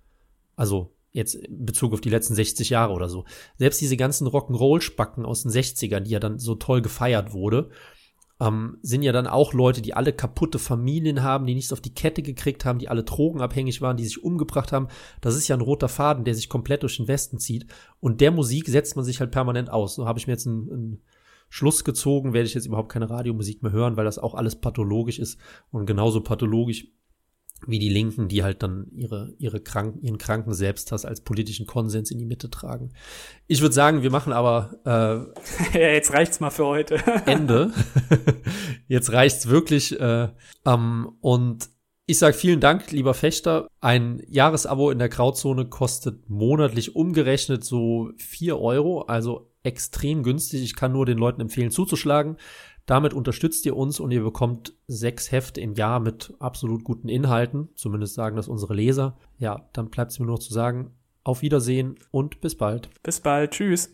Also, jetzt in Bezug auf die letzten 60 Jahre oder so. Selbst diese ganzen Rock'n'Roll-Spacken aus den 60ern, die ja dann so toll gefeiert wurde, ähm, sind ja dann auch Leute, die alle kaputte Familien haben, die nichts auf die Kette gekriegt haben, die alle drogenabhängig waren, die sich umgebracht haben. Das ist ja ein roter Faden, der sich komplett durch den Westen zieht. Und der Musik setzt man sich halt permanent aus. So habe ich mir jetzt einen, einen Schluss gezogen, werde ich jetzt überhaupt keine Radiomusik mehr hören, weil das auch alles pathologisch ist und genauso pathologisch wie die Linken, die halt dann ihre, ihre kranken, ihren kranken Selbsthass als politischen Konsens in die Mitte tragen. Ich würde sagen, wir machen aber äh, jetzt reicht's mal für heute. Ende. jetzt reicht's wirklich. Äh, ähm, und ich sage vielen Dank, lieber Fechter. Ein Jahresabo in der Grauzone kostet monatlich umgerechnet so vier Euro, also extrem günstig. Ich kann nur den Leuten empfehlen, zuzuschlagen. Damit unterstützt ihr uns und ihr bekommt sechs Hefte im Jahr mit absolut guten Inhalten. Zumindest sagen das unsere Leser. Ja, dann bleibt es mir nur noch zu sagen, auf Wiedersehen und bis bald. Bis bald. Tschüss.